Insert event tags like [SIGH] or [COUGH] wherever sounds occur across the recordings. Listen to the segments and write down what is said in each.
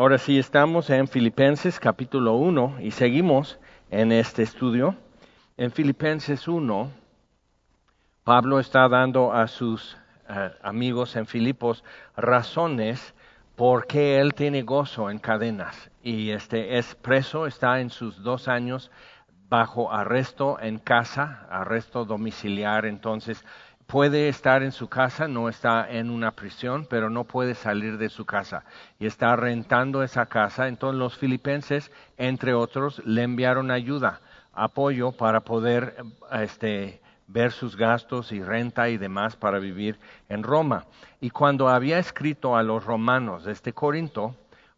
Ahora sí estamos en Filipenses capítulo 1 y seguimos en este estudio. En Filipenses 1, Pablo está dando a sus eh, amigos en Filipos razones por qué él tiene gozo en cadenas y este es preso, está en sus dos años bajo arresto en casa, arresto domiciliar, entonces puede estar en su casa, no está en una prisión, pero no puede salir de su casa y está rentando esa casa. Entonces los filipenses, entre otros, le enviaron ayuda, apoyo para poder este, ver sus gastos y renta y demás para vivir en Roma. Y cuando había escrito a los romanos este Corinto,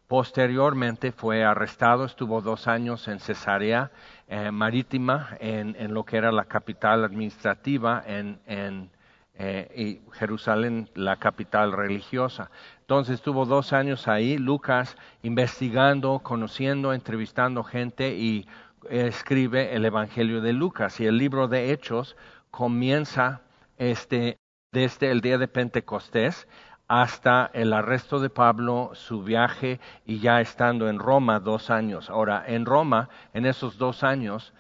posteriormente fue arrestado, estuvo dos años en Cesarea eh, Marítima, en, lo que era la capital administrativa en eh, y Jerusalén la capital religiosa. Entonces estuvo dos años ahí, Lucas investigando, conociendo, entrevistando gente y escribe el Evangelio de Lucas. Y el libro de Hechos comienza este, desde el día de Pentecostés hasta el arresto de Pablo, su viaje y ya estando en Roma dos años. Ahora, en Roma, en esos dos años,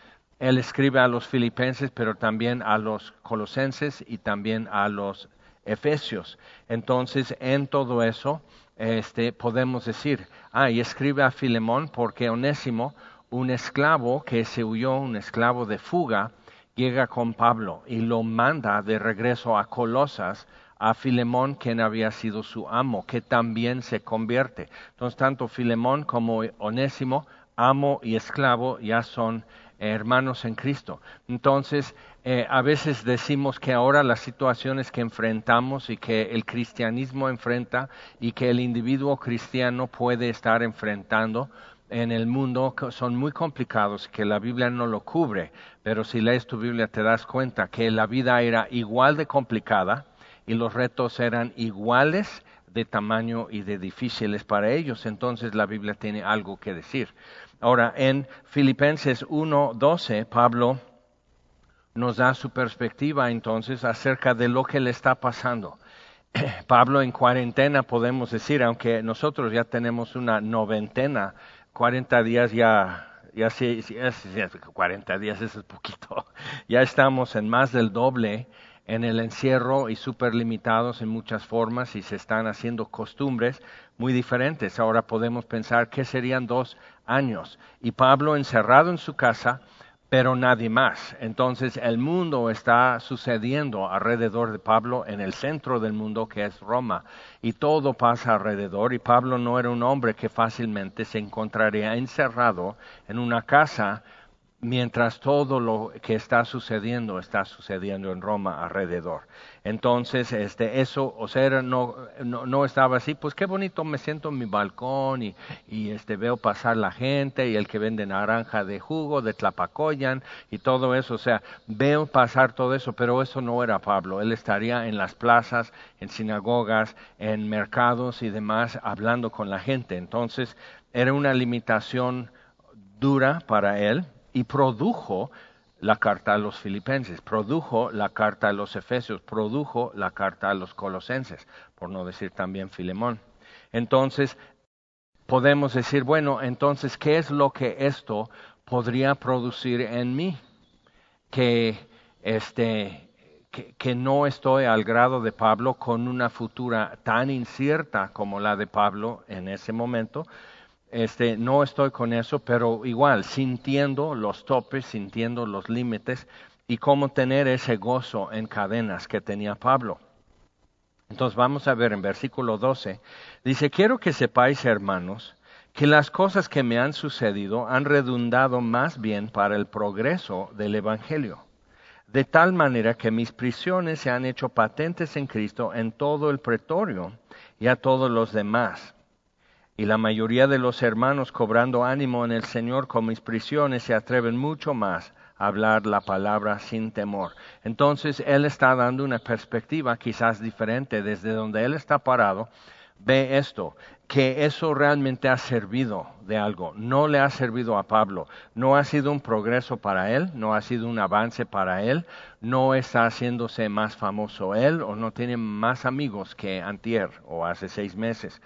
él escribe a los filipenses, pero también a los colosenses y también a los efesios. Entonces, en todo eso, este, podemos decir, ah, y escribe a Filemón porque Onésimo, un esclavo que se huyó, un esclavo de fuga, llega con Pablo y lo manda de regreso a Colosas a Filemón, quien había sido su amo, que también se convierte. Entonces, tanto Filemón como Onésimo, amo y esclavo, ya son hermanos en Cristo. Entonces, eh, a veces decimos que ahora las situaciones que enfrentamos y que el cristianismo enfrenta y que el individuo cristiano puede estar enfrentando en el mundo son muy complicados, que la Biblia no lo cubre, pero si lees tu Biblia te das cuenta que la vida era igual de complicada y los retos eran iguales de tamaño y de difíciles para ellos. Entonces la Biblia tiene algo que decir. Ahora, en Filipenses 1.12, Pablo nos da su perspectiva entonces acerca de lo que le está pasando. [CLEARS THROAT] Pablo en cuarentena, podemos decir, aunque nosotros ya tenemos una noventena, 40 días ya, ya sí, sí, 40 días es poquito, [LAUGHS] ya estamos en más del doble en el encierro y súper limitados en muchas formas y se están haciendo costumbres muy diferentes. Ahora podemos pensar que serían dos años y Pablo encerrado en su casa, pero nadie más. Entonces el mundo está sucediendo alrededor de Pablo en el centro del mundo que es Roma y todo pasa alrededor y Pablo no era un hombre que fácilmente se encontraría encerrado en una casa mientras todo lo que está sucediendo está sucediendo en Roma alrededor. Entonces, este, eso, o sea, no, no, estaba así, pues qué bonito me siento en mi balcón y, y este, veo pasar la gente y el que vende naranja de jugo, de tlapacoyan y todo eso, o sea, veo pasar todo eso, pero eso no era Pablo, él estaría en las plazas, en sinagogas, en mercados y demás, hablando con la gente. Entonces, era una limitación dura para él, y produjo la carta a los filipenses, produjo la carta a los efesios, produjo la carta a los colosenses, por no decir también Filemón. Entonces, podemos decir, bueno, entonces, ¿qué es lo que esto podría producir en mí? Que, este, que, que no estoy al grado de Pablo con una futura tan incierta como la de Pablo en ese momento, este, no estoy con eso, pero igual, sintiendo los topes, sintiendo los límites y cómo tener ese gozo en cadenas que tenía Pablo. Entonces vamos a ver en versículo 12, dice, quiero que sepáis, hermanos, que las cosas que me han sucedido han redundado más bien para el progreso del Evangelio, de tal manera que mis prisiones se han hecho patentes en Cristo en todo el pretorio y a todos los demás y la mayoría de los hermanos cobrando ánimo en el Señor con mis prisiones se atreven mucho más a hablar la palabra sin temor. Entonces Él está dando una perspectiva quizás diferente desde donde Él está parado. Ve esto, que eso realmente ha servido de algo. No le ha servido a Pablo. No ha sido un progreso para él, no ha sido un avance para él, no está haciéndose más famoso él o no tiene más amigos que antier o hace seis meses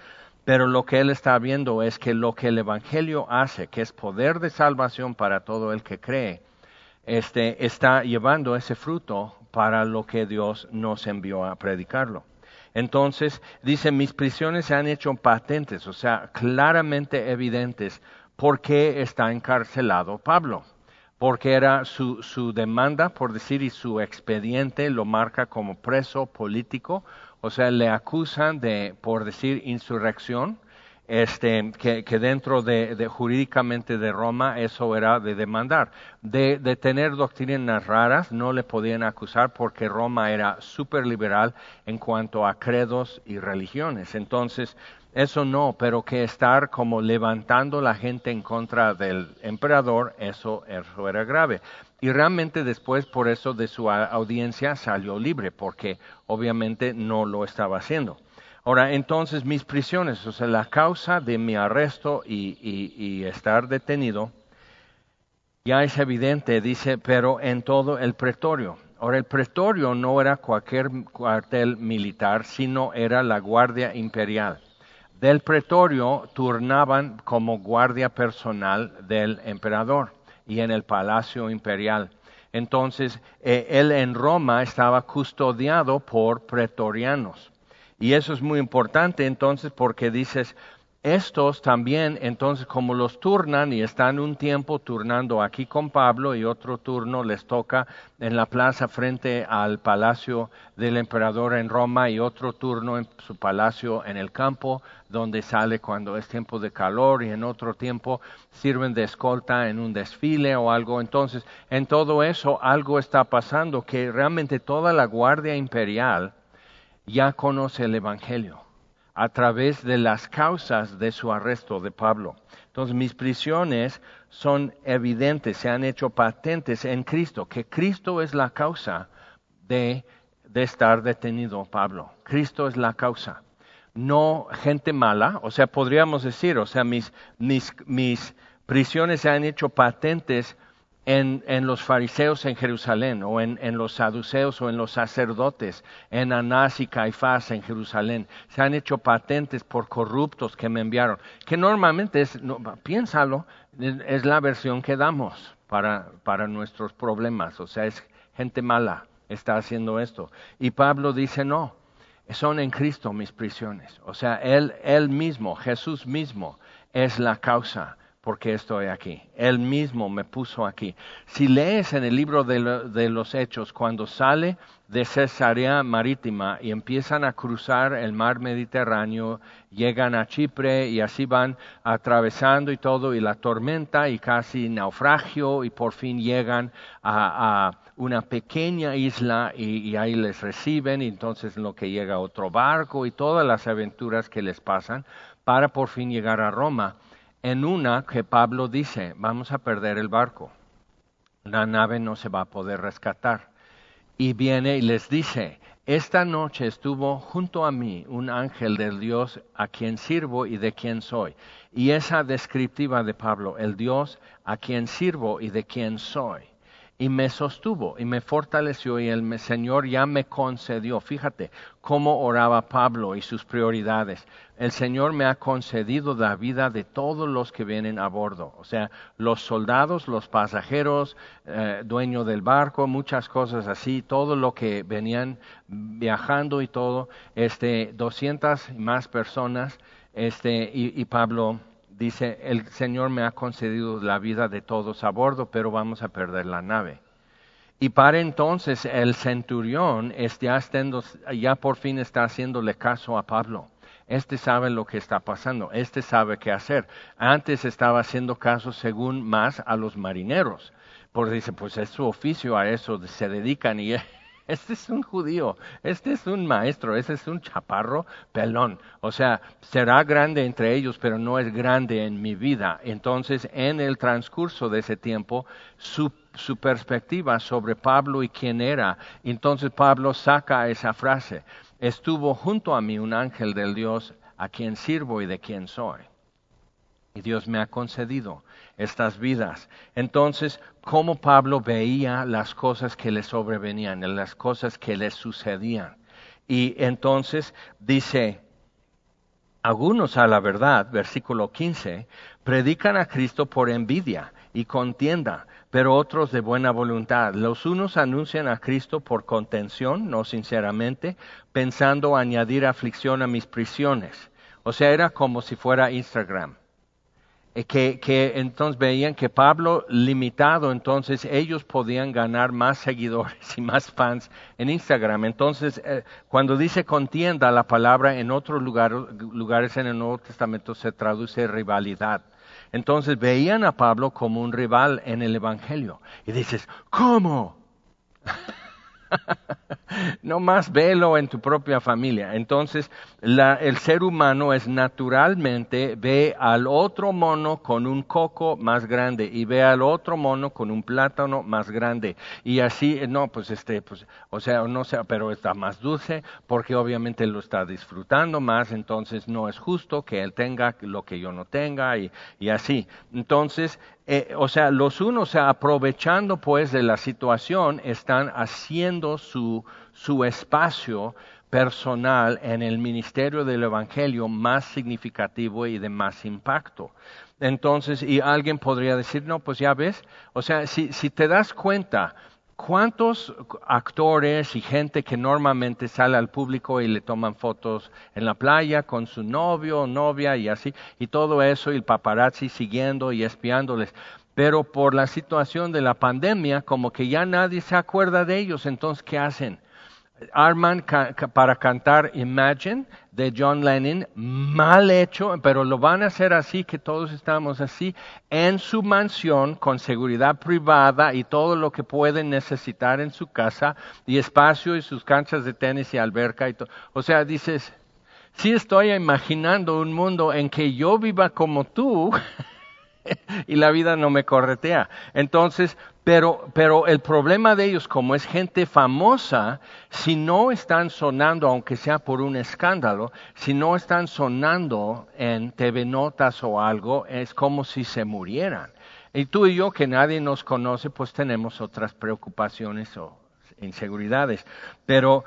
Pero lo que él está viendo es que lo que el Evangelio hace, que es poder de salvación para todo el que cree, este, está llevando ese fruto para lo que Dios nos envió a predicarlo. Entonces, dice, mis prisiones se han hecho patentes, o sea, claramente evidentes, por qué está encarcelado Pablo. Porque era su, su demanda, por decir, y su expediente lo marca como preso político, o sea, le acusan de, por decir, insurrección, este, que, dentro de, de, jurídicamente de Roma eso era de demandar. De, de, tener doctrinas raras no le podían acusar porque Roma era súper liberal en cuanto a credos y religiones. Entonces, eso no, pero que estar como levantando la gente en contra del emperador, eso, eso era grave. Y realmente después por eso de su audiencia salió libre, porque obviamente no lo estaba haciendo. Ahora, entonces mis prisiones, o sea, la causa de mi arresto y, estar detenido, ya es evidente, dice, pero en todo el pretorio. Ahora, el pretorio no era cualquier cuartel militar, sino era la guardia imperial. Del pretorio turnaban como guardia personal del emperador y en el palacio imperial. Entonces, eh, él en Roma estaba custodiado por pretorianos. Y eso es muy importante entonces porque dices, estos también, entonces, como los turnan y están un tiempo turnando aquí con Pablo y otro turno les toca en la plaza frente al palacio del emperador en Roma y otro turno en su palacio en el campo donde sale cuando es tiempo de calor y en otro tiempo sirven de escolta en un desfile o algo. Entonces, en todo eso algo está pasando que realmente toda la guardia imperial ya conoce el Evangelio a través de las causas de su arresto de Pablo. Entonces mis prisiones son evidentes, se han hecho patentes en Cristo, que Cristo es la causa de, de estar detenido Pablo. Cristo es la causa. No gente mala, o sea, podríamos decir, o sea, mis, mis, mis prisiones se han hecho patentes en, los fariseos en Jerusalén, o en, los saduceos, o en los sacerdotes, en Anás y Caifás en Jerusalén. Se han hecho patentes por corruptos que me enviaron, que normalmente es, piénsalo, es, la versión que damos para, para nuestros problemas, o sea, es gente mala está haciendo esto. Y Pablo dice, no, son en Cristo mis prisiones. O sea, Él, Él mismo, Jesús mismo, es la causa porque estoy aquí. Él mismo me puso aquí. Si lees en el libro de, los Hechos, cuando sale de Cesarea Marítima y empiezan a cruzar el mar Mediterráneo, llegan a Chipre y así van atravesando y todo, y la tormenta y casi naufragio, y por fin llegan a, una pequeña isla y, ahí les reciben, y entonces lo que llega otro barco y todas las aventuras que les pasan para por fin llegar a Roma en una que Pablo dice, vamos a perder el barco, la nave no se va a poder rescatar. Y viene y les dice, esta noche estuvo junto a mí un ángel del Dios a quien sirvo y de quien soy. Y esa descriptiva de Pablo, el Dios a quien sirvo y de quien soy y me sostuvo y me fortaleció y el Señor ya me concedió. Fíjate cómo oraba Pablo y sus prioridades. El Señor me ha concedido la vida de todos los que vienen a bordo, o sea, los soldados, los pasajeros, eh, dueño del barco, muchas cosas así, todo lo que venían viajando y todo, este, 200 más personas, este, y, y Pablo dice, el Señor me ha concedido la vida de todos a bordo, pero vamos a perder la nave. Y para entonces el centurión ya, ya por fin está haciéndole caso a Pablo. Este sabe lo que está pasando, este sabe qué hacer. Antes estaba haciendo caso según más a los marineros, porque dice, pues es su oficio, a eso se dedican y este es un judío, este es un maestro, este es un chaparro pelón. O sea, será grande entre ellos, pero no es grande en mi vida. Entonces, en el transcurso de ese tiempo, su, perspectiva sobre Pablo y quién era, entonces Pablo saca esa frase, estuvo junto a mí un ángel del Dios a quien sirvo y de quien soy. Y Dios me ha concedido estas vidas. Entonces, cómo Pablo veía las cosas que le sobrevenían, las cosas que le sucedían. Y entonces dice, Algunos a la verdad, versículo 15, predican a Cristo por envidia y contienda, pero otros de buena voluntad. Los unos anuncian a Cristo por contención, no sinceramente, pensando añadir aflicción a mis prisiones. O sea, era como si fuera Instagram. Eh, que, que, entonces veían que Pablo limitado, entonces ellos podían ganar más seguidores y más fans en Instagram. Entonces, eh, cuando dice contienda, la palabra en otros lugares en el Nuevo Testamento se traduce rivalidad. Entonces veían a Pablo como un rival en el Evangelio. Y dices, ¿cómo? [LAUGHS] no más velo en tu propia familia. Entonces, el ser humano es naturalmente ve al otro mono con un coco más grande y ve al otro mono con un plátano más grande. Y así, no, pues este, pues, o sea, no sé, pero está más dulce porque obviamente lo está disfrutando más, entonces no es justo que él tenga lo que yo no tenga y, y así. Entonces, eh, o sea, los unos aprovechando pues de la situación están haciendo su, su espacio personal en el ministerio del Evangelio más significativo y de más impacto. Entonces, y alguien podría decir, no, pues ya ves, o sea, si, si te das cuenta, ¿Cuántos actores y gente que normalmente sale al público y le toman fotos en la playa con su novio o novia y así, y todo eso, y el paparazzi siguiendo y espiándoles? Pero por la situación de la pandemia, como que ya nadie se acuerda de ellos, entonces, ¿qué hacen? Arman para cantar Imagine de John Lennon, mal hecho, pero lo van a hacer así, que todos estamos así, en su mansión, con seguridad privada y todo lo que pueden necesitar en su casa, y espacio y sus canchas de tenis y alberca y todo. O sea, dices, si estoy imaginando un mundo en que yo viva como tú, [LAUGHS] [LAUGHS] y la vida no me corretea. Entonces, pero, pero el problema de ellos, como es gente famosa, si no están sonando, aunque sea por un escándalo, si no están sonando en TV Notas o algo, es como si se murieran. Y tú y yo, que nadie nos conoce, pues tenemos otras preocupaciones o inseguridades. Pero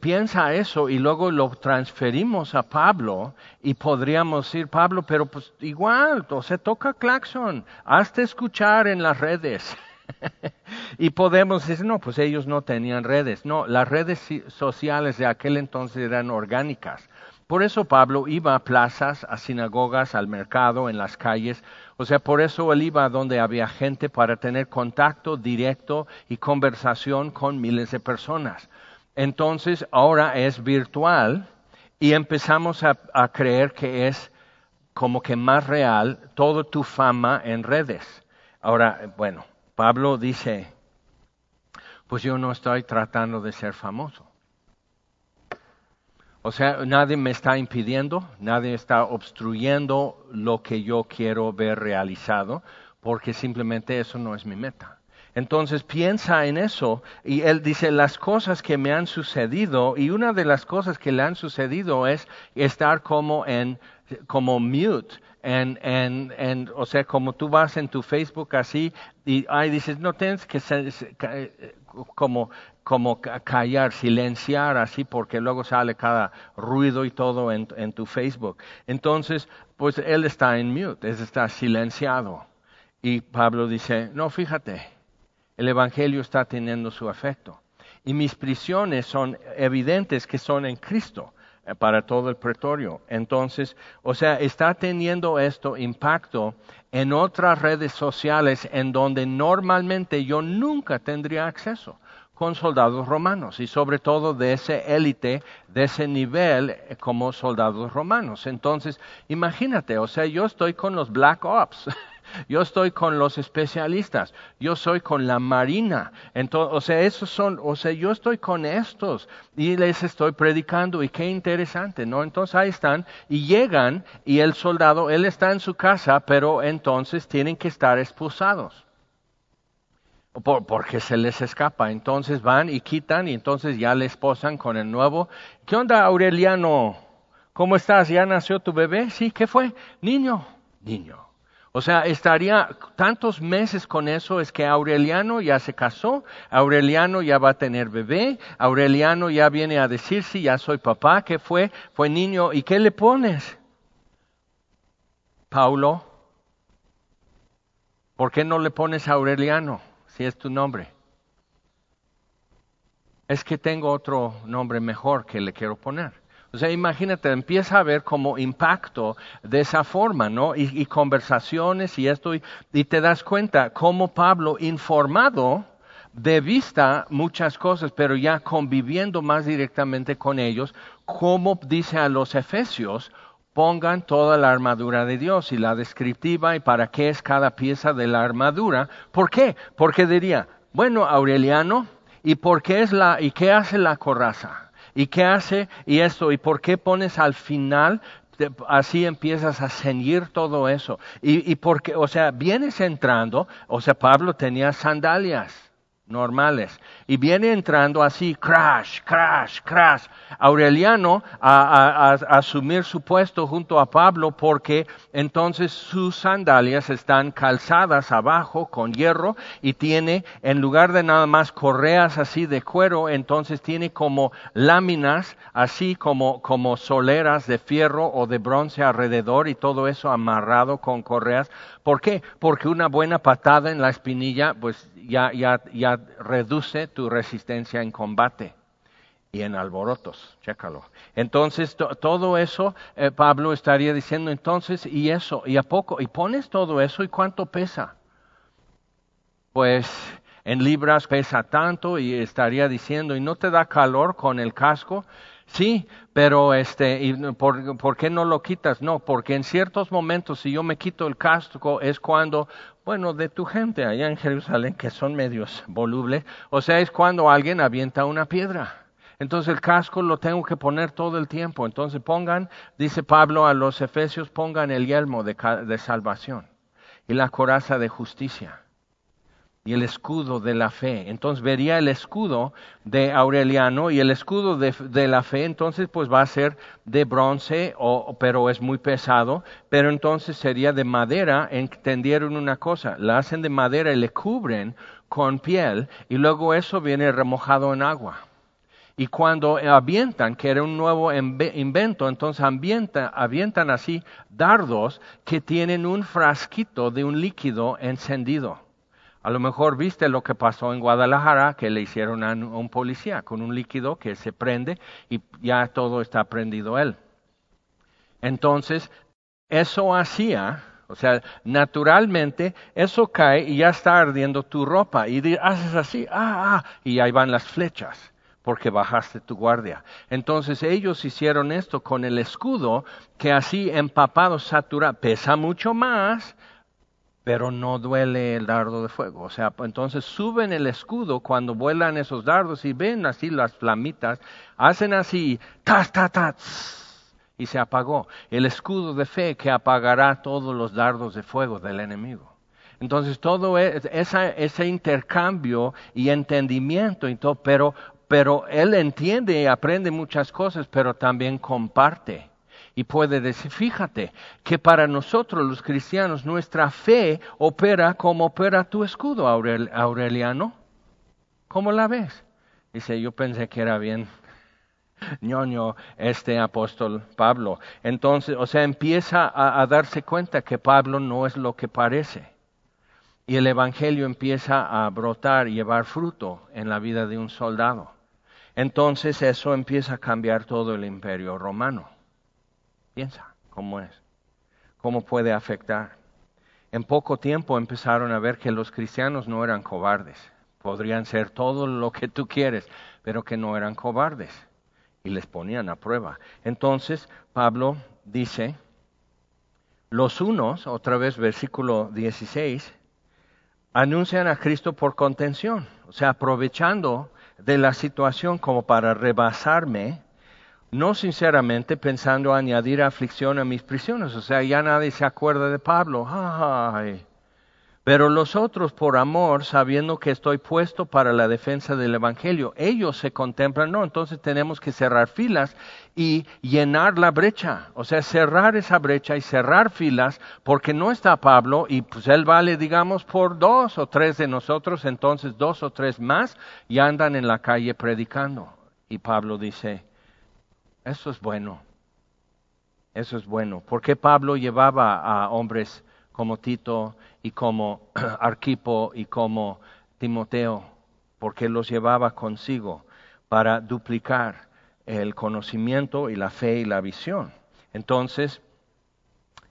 piensa eso y luego lo transferimos a Pablo y podríamos decir, Pablo, pero pues igual, o sea, toca claxon, hazte escuchar en las redes. [LAUGHS] y podemos decir, no, pues ellos no tenían redes. No, las redes sociales de aquel entonces eran orgánicas. Por eso Pablo iba a plazas, a sinagogas, al mercado, en las calles. O sea, por eso él iba donde había gente para tener contacto directo y conversación con miles de personas. Entonces, ahora es virtual y empezamos a, a creer que es como que más real toda tu fama en redes. Ahora, bueno, Pablo dice, pues yo no estoy tratando de ser famoso. O sea, nadie me está impidiendo, nadie está obstruyendo lo que yo quiero ver realizado, porque simplemente eso no es mi meta. Entonces piensa en eso y él dice las cosas que me han sucedido y una de las cosas que le han sucedido es estar como en como mute en, en, o sea, como tú vas en tu Facebook así y ahí dices, no tienes que ser, como como callar, silenciar así, porque luego sale cada ruido y todo en, en tu Facebook. Entonces, pues él está en mute, él está silenciado. Y Pablo dice, no, fíjate, el Evangelio está teniendo su efecto. Y mis prisiones son evidentes que son en Cristo eh, para todo el pretorio. Entonces, o sea, está teniendo esto impacto en otras redes sociales en donde normalmente yo nunca tendría acceso con soldados romanos y sobre todo de ese élite, de ese nivel eh, como soldados romanos. Entonces, imagínate, o sea, yo estoy con los Black Ops. [LAUGHS] Yo estoy con los especialistas, yo soy con la marina, entonces, o sea, esos son, o sea, yo estoy con estos y les estoy predicando y qué interesante, ¿no? Entonces ahí están y llegan y el soldado, él está en su casa, pero entonces tienen que estar expulsados porque se les escapa. Entonces van y quitan y entonces ya les posan con el nuevo. ¿Qué onda, Aureliano? ¿Cómo estás? ¿Ya nació tu bebé? Sí, ¿qué fue? Niño, niño. O sea, estaría tantos meses con eso, es que Aureliano ya se casó, Aureliano ya va a tener bebé, Aureliano ya viene a decir, sí, ya soy papá, ¿qué fue? Fue niño, ¿y qué le pones? Paulo, ¿por qué no le pones Aureliano si es tu nombre? Es que tengo otro nombre mejor que le quiero poner. O sea, imagínate, empieza a ver como impacto de esa forma, ¿no? Y, conversaciones y esto, y, te das cuenta cómo Pablo, informado de vista muchas cosas, pero ya conviviendo más directamente con ellos, como dice a los efesios, pongan toda la armadura de Dios y la descriptiva y para qué es cada pieza de la armadura. ¿Por qué? Porque diría, bueno, Aureliano, ¿y por qué es la y qué hace la coraza? ¿Y qué hace? Y esto, ¿y por qué pones al final? así empiezas a ceñir todo eso. Y, y porque, o sea, vienes entrando, o sea, Pablo tenía sandalias normales. Y viene entrando así, crash, crash, crash. Aureliano a, asumir su puesto junto a Pablo porque entonces sus sandalias están calzadas abajo con hierro y tiene, en lugar de nada más correas así de cuero, entonces tiene como láminas así como, como soleras de fierro o de bronce alrededor y todo eso amarrado con correas. ¿Por qué? Porque una buena patada en la espinilla, pues ya, ya, ya reduce tu resistencia en combate y en alborotos, chécalo. Entonces, todo eso, eh, Pablo estaría diciendo entonces, y eso, y a poco, y pones todo eso, ¿y cuánto pesa? Pues en libras pesa tanto, y estaría diciendo, ¿y no te da calor con el casco? Sí, pero este, ¿y por, ¿por, qué no lo quitas? No, porque en ciertos momentos si yo me quito el casco es cuando, bueno, de tu gente allá en Jerusalén que son medios volubles, o sea, es cuando alguien avienta una piedra. Entonces el casco lo tengo que poner todo el tiempo. Entonces pongan, dice Pablo a los efesios, pongan el yelmo de, de salvación y la coraza de justicia y el escudo de la fe. Entonces vería el escudo de Aureliano y el escudo de, la fe, entonces pues va a ser de bronce, o, pero es muy pesado, pero entonces sería de madera, entendieron una cosa, la hacen de madera y le cubren con piel y luego eso viene remojado en agua. Y cuando avientan, que era un nuevo invento, entonces avientan así dardos que tienen un frasquito de un líquido encendido. A lo mejor viste lo que pasó en Guadalajara, que le hicieron a un policía con un líquido que se prende y ya todo está prendido él. Entonces, eso hacía, o sea, naturalmente, eso cae y ya está ardiendo tu ropa. Y haces así, ah, ah, y ahí van las flechas porque bajaste tu guardia. Entonces ellos hicieron esto con el escudo que así empapado, saturado, pesa mucho más, pero no duele el dardo de fuego. O sea, entonces suben el escudo cuando vuelan esos dardos y ven así las flamitas, hacen así, tas, tas, tas, y se apagó. El escudo de fe que apagará todos los dardos de fuego del enemigo. Entonces todo e, ese intercambio y entendimiento y todo, pero, pero él entiende y aprende muchas cosas, pero también comparte y puede decir, fíjate, que para nosotros los cristianos nuestra fe opera como opera tu escudo, Aureliano. ¿Cómo la ves? Dice, yo pensé que era bien [LAUGHS] ñoño este apóstol Pablo. Entonces, o sea, empieza a, a darse cuenta que Pablo no es lo que parece. Y el Evangelio empieza a brotar y llevar fruto en la vida de un soldado. Entonces eso empieza a cambiar todo el imperio romano. Piensa cómo es, cómo puede afectar. En poco tiempo empezaron a ver que los cristianos no eran cobardes. Podrían ser todo lo que tú quieres, pero que no eran cobardes. Y les ponían a prueba. Entonces Pablo dice, los unos, otra vez versículo 16, anuncian a Cristo por contención, o sea, aprovechando de la situación como para rebasarme no sinceramente pensando añadir aflicción a mis prisiones. O sea, ya nadie se acuerda de Pablo. Ay. Pero los otros, por amor, sabiendo que estoy puesto para la defensa del Evangelio, ellos se contemplan, no, entonces tenemos que cerrar filas y llenar la brecha, o sea, cerrar esa brecha y cerrar filas, porque no está Pablo y pues él vale, digamos, por dos o tres de nosotros, entonces dos o tres más y andan en la calle predicando. Y Pablo dice, eso es bueno. Eso es bueno. ¿Por qué Pablo llevaba a hombres como Tito y como [CLEARS THROAT] Arquipo y como Timoteo? Porque los llevaba consigo para duplicar el conocimiento y la fe y la visión. Entonces,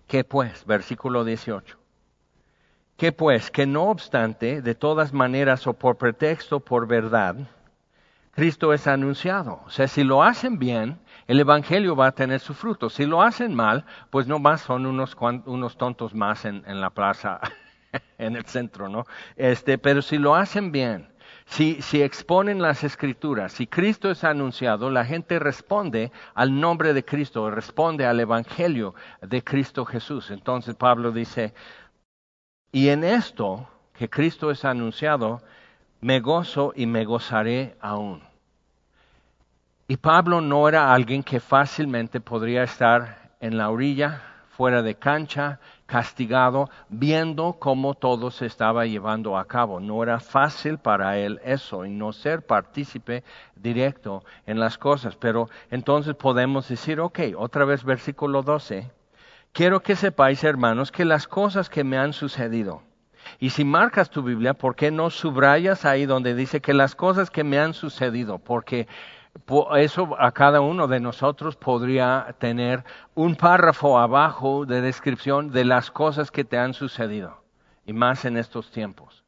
¿qué pues? Versículo 18. ¿Qué pues? Que no obstante, de todas maneras o por pretexto, por verdad, Cristo es anunciado. O sea, si lo hacen bien, el Evangelio va a tener su fruto. Si lo hacen mal, pues no más son unos, unos tontos más en, en, la plaza, [LAUGHS] en el centro, ¿no? Este, pero si lo hacen bien, si, si exponen las escrituras, si Cristo es anunciado, la gente responde al nombre de Cristo, responde al Evangelio de Cristo Jesús. Entonces Pablo dice, y en esto que Cristo es anunciado, me gozo y me gozaré aún. Y Pablo no era alguien que fácilmente podría estar en la orilla, fuera de cancha, castigado, viendo cómo todo se estaba llevando a cabo. No era fácil para él eso y no ser partícipe directo en las cosas. Pero entonces podemos decir, ok, otra vez versículo 12. Quiero que sepáis, hermanos, que las cosas que me han sucedido, y si marcas tu Biblia, ¿por qué no subrayas ahí donde dice que las cosas que me han sucedido? Porque eso a cada uno de nosotros podría tener un párrafo abajo de descripción de las cosas que te han sucedido, y más en estos tiempos.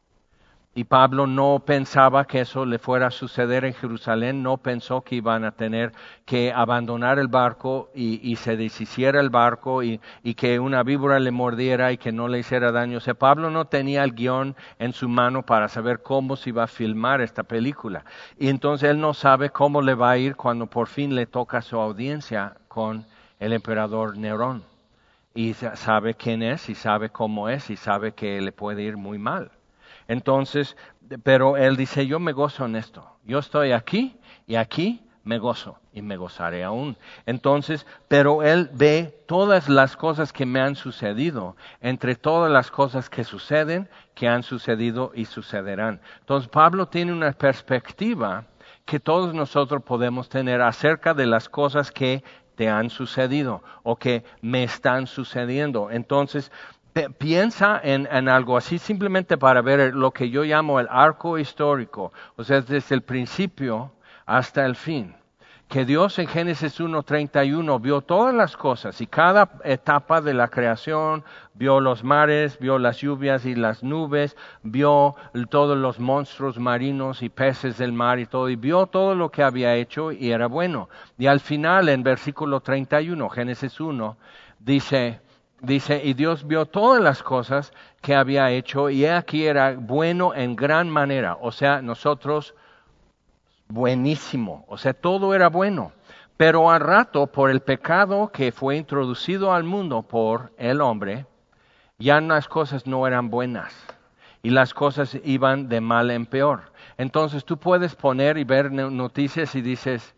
Y Pablo no pensaba que eso le fuera a suceder en Jerusalén, no pensó que iban a tener que abandonar el barco y, se deshiciera el barco y, que una víbora le mordiera y que no le hiciera daño. O sea, Pablo no tenía el guion en su mano para saber cómo se iba a filmar esta película. Y entonces él no sabe cómo le va a ir cuando por fin le toca su audiencia con el emperador Nerón. Y sabe quién es y sabe cómo es y sabe que le puede ir muy mal. Entonces, pero él dice, yo me gozo en esto. Yo estoy aquí y aquí me gozo y me gozaré aún. Entonces, pero él ve todas las cosas que me han sucedido, entre todas las cosas que suceden, que han sucedido y sucederán. Entonces, Pablo tiene una perspectiva que todos nosotros podemos tener acerca de las cosas que te han sucedido o que me están sucediendo. Entonces, piensa en, algo así simplemente para ver lo que yo llamo el arco histórico, o sea, desde el principio hasta el fin. Que Dios en Génesis 1.31 vio todas las cosas y cada etapa de la creación, vio los mares, vio las lluvias y las nubes, vio todos los monstruos marinos y peces del mar y todo, y vio todo lo que había hecho y era bueno. Y al final, en versículo 31, Génesis 1, dice, dice, y Dios vio todas las cosas que había hecho y aquí era bueno en gran manera. O sea, nosotros, buenísimo. O sea, todo era bueno. Pero al rato, por el pecado que fue introducido al mundo por el hombre, ya las cosas no eran buenas y las cosas iban de mal en peor. Entonces tú puedes poner y ver noticias y dices,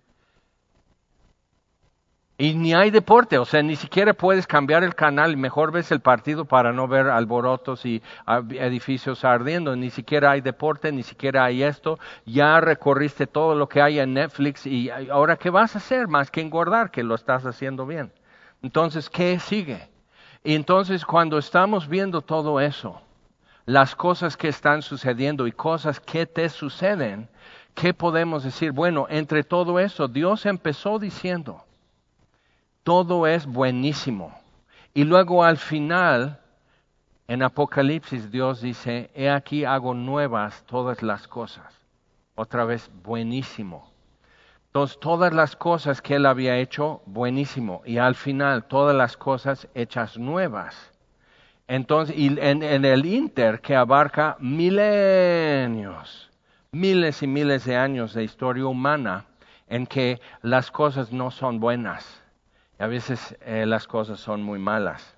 y ni hay deporte, o sea, ni siquiera puedes cambiar el canal y mejor ves el partido para no ver alborotos y edificios ardiendo. Ni siquiera hay deporte, ni siquiera hay esto. Ya recorriste todo lo que hay en Netflix y ahora ¿qué vas a hacer más que engordar que lo estás haciendo bien? Entonces, ¿qué sigue? Y entonces cuando estamos viendo todo eso, las cosas que están sucediendo y cosas que te suceden, ¿qué podemos decir? Bueno, entre todo eso, Dios empezó diciendo, todo es buenísimo. Y luego al final, en Apocalipsis, Dios dice, he aquí hago nuevas todas las cosas. Otra vez, buenísimo. Entonces, todas las cosas que él había hecho, buenísimo. Y al final, todas las cosas hechas nuevas. Entonces, en, en el Inter, que abarca milenios, miles y miles de años de historia humana, en que las cosas no son buenas a veces eh, las cosas son muy malas.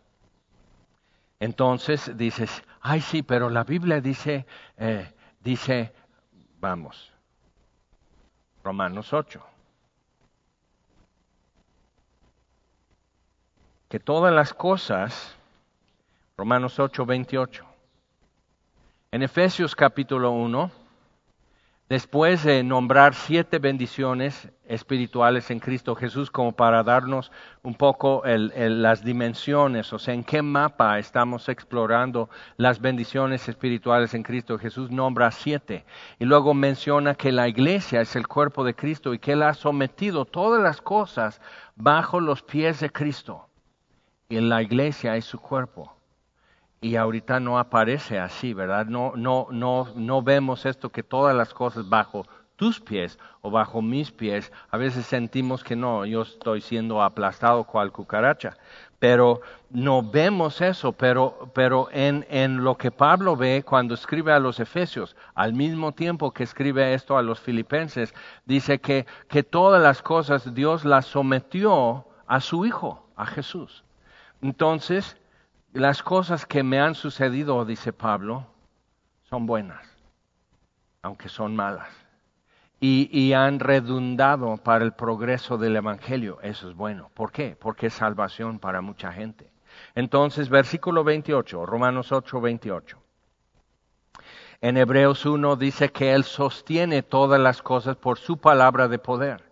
Entonces dices, ay sí, pero la Biblia dice, eh, dice, vamos, Romanos 8, que todas las cosas, Romanos 8, 28, en Efesios capítulo 1, después de nombrar siete bendiciones espirituales en Cristo Jesús, como para darnos un poco las dimensiones, o sea, en qué mapa estamos explorando las bendiciones espirituales en Cristo Jesús, nombra siete. Y luego menciona que la iglesia es el cuerpo de Cristo y que Él ha sometido todas las cosas bajo los pies de Cristo. Y la iglesia es su cuerpo y ahorita no aparece así, ¿verdad? No, no, no, no vemos esto que todas las cosas bajo tus pies o bajo mis pies, a veces sentimos que no, yo estoy siendo aplastado cual cucaracha, pero no vemos eso, pero, pero en, en lo que Pablo ve cuando escribe a los Efesios, al mismo tiempo que escribe esto a los Filipenses, dice que, que todas las cosas Dios las sometió a su Hijo, a Jesús. Entonces, las cosas que me han sucedido, dice Pablo, son buenas, aunque son malas. Y, han redundado para el progreso del Evangelio. Eso es bueno. ¿Por qué? Porque es salvación para mucha gente. Entonces, versículo 28, Romanos 8, 28. En Hebreos 1 dice que Él sostiene todas las cosas por su palabra de poder.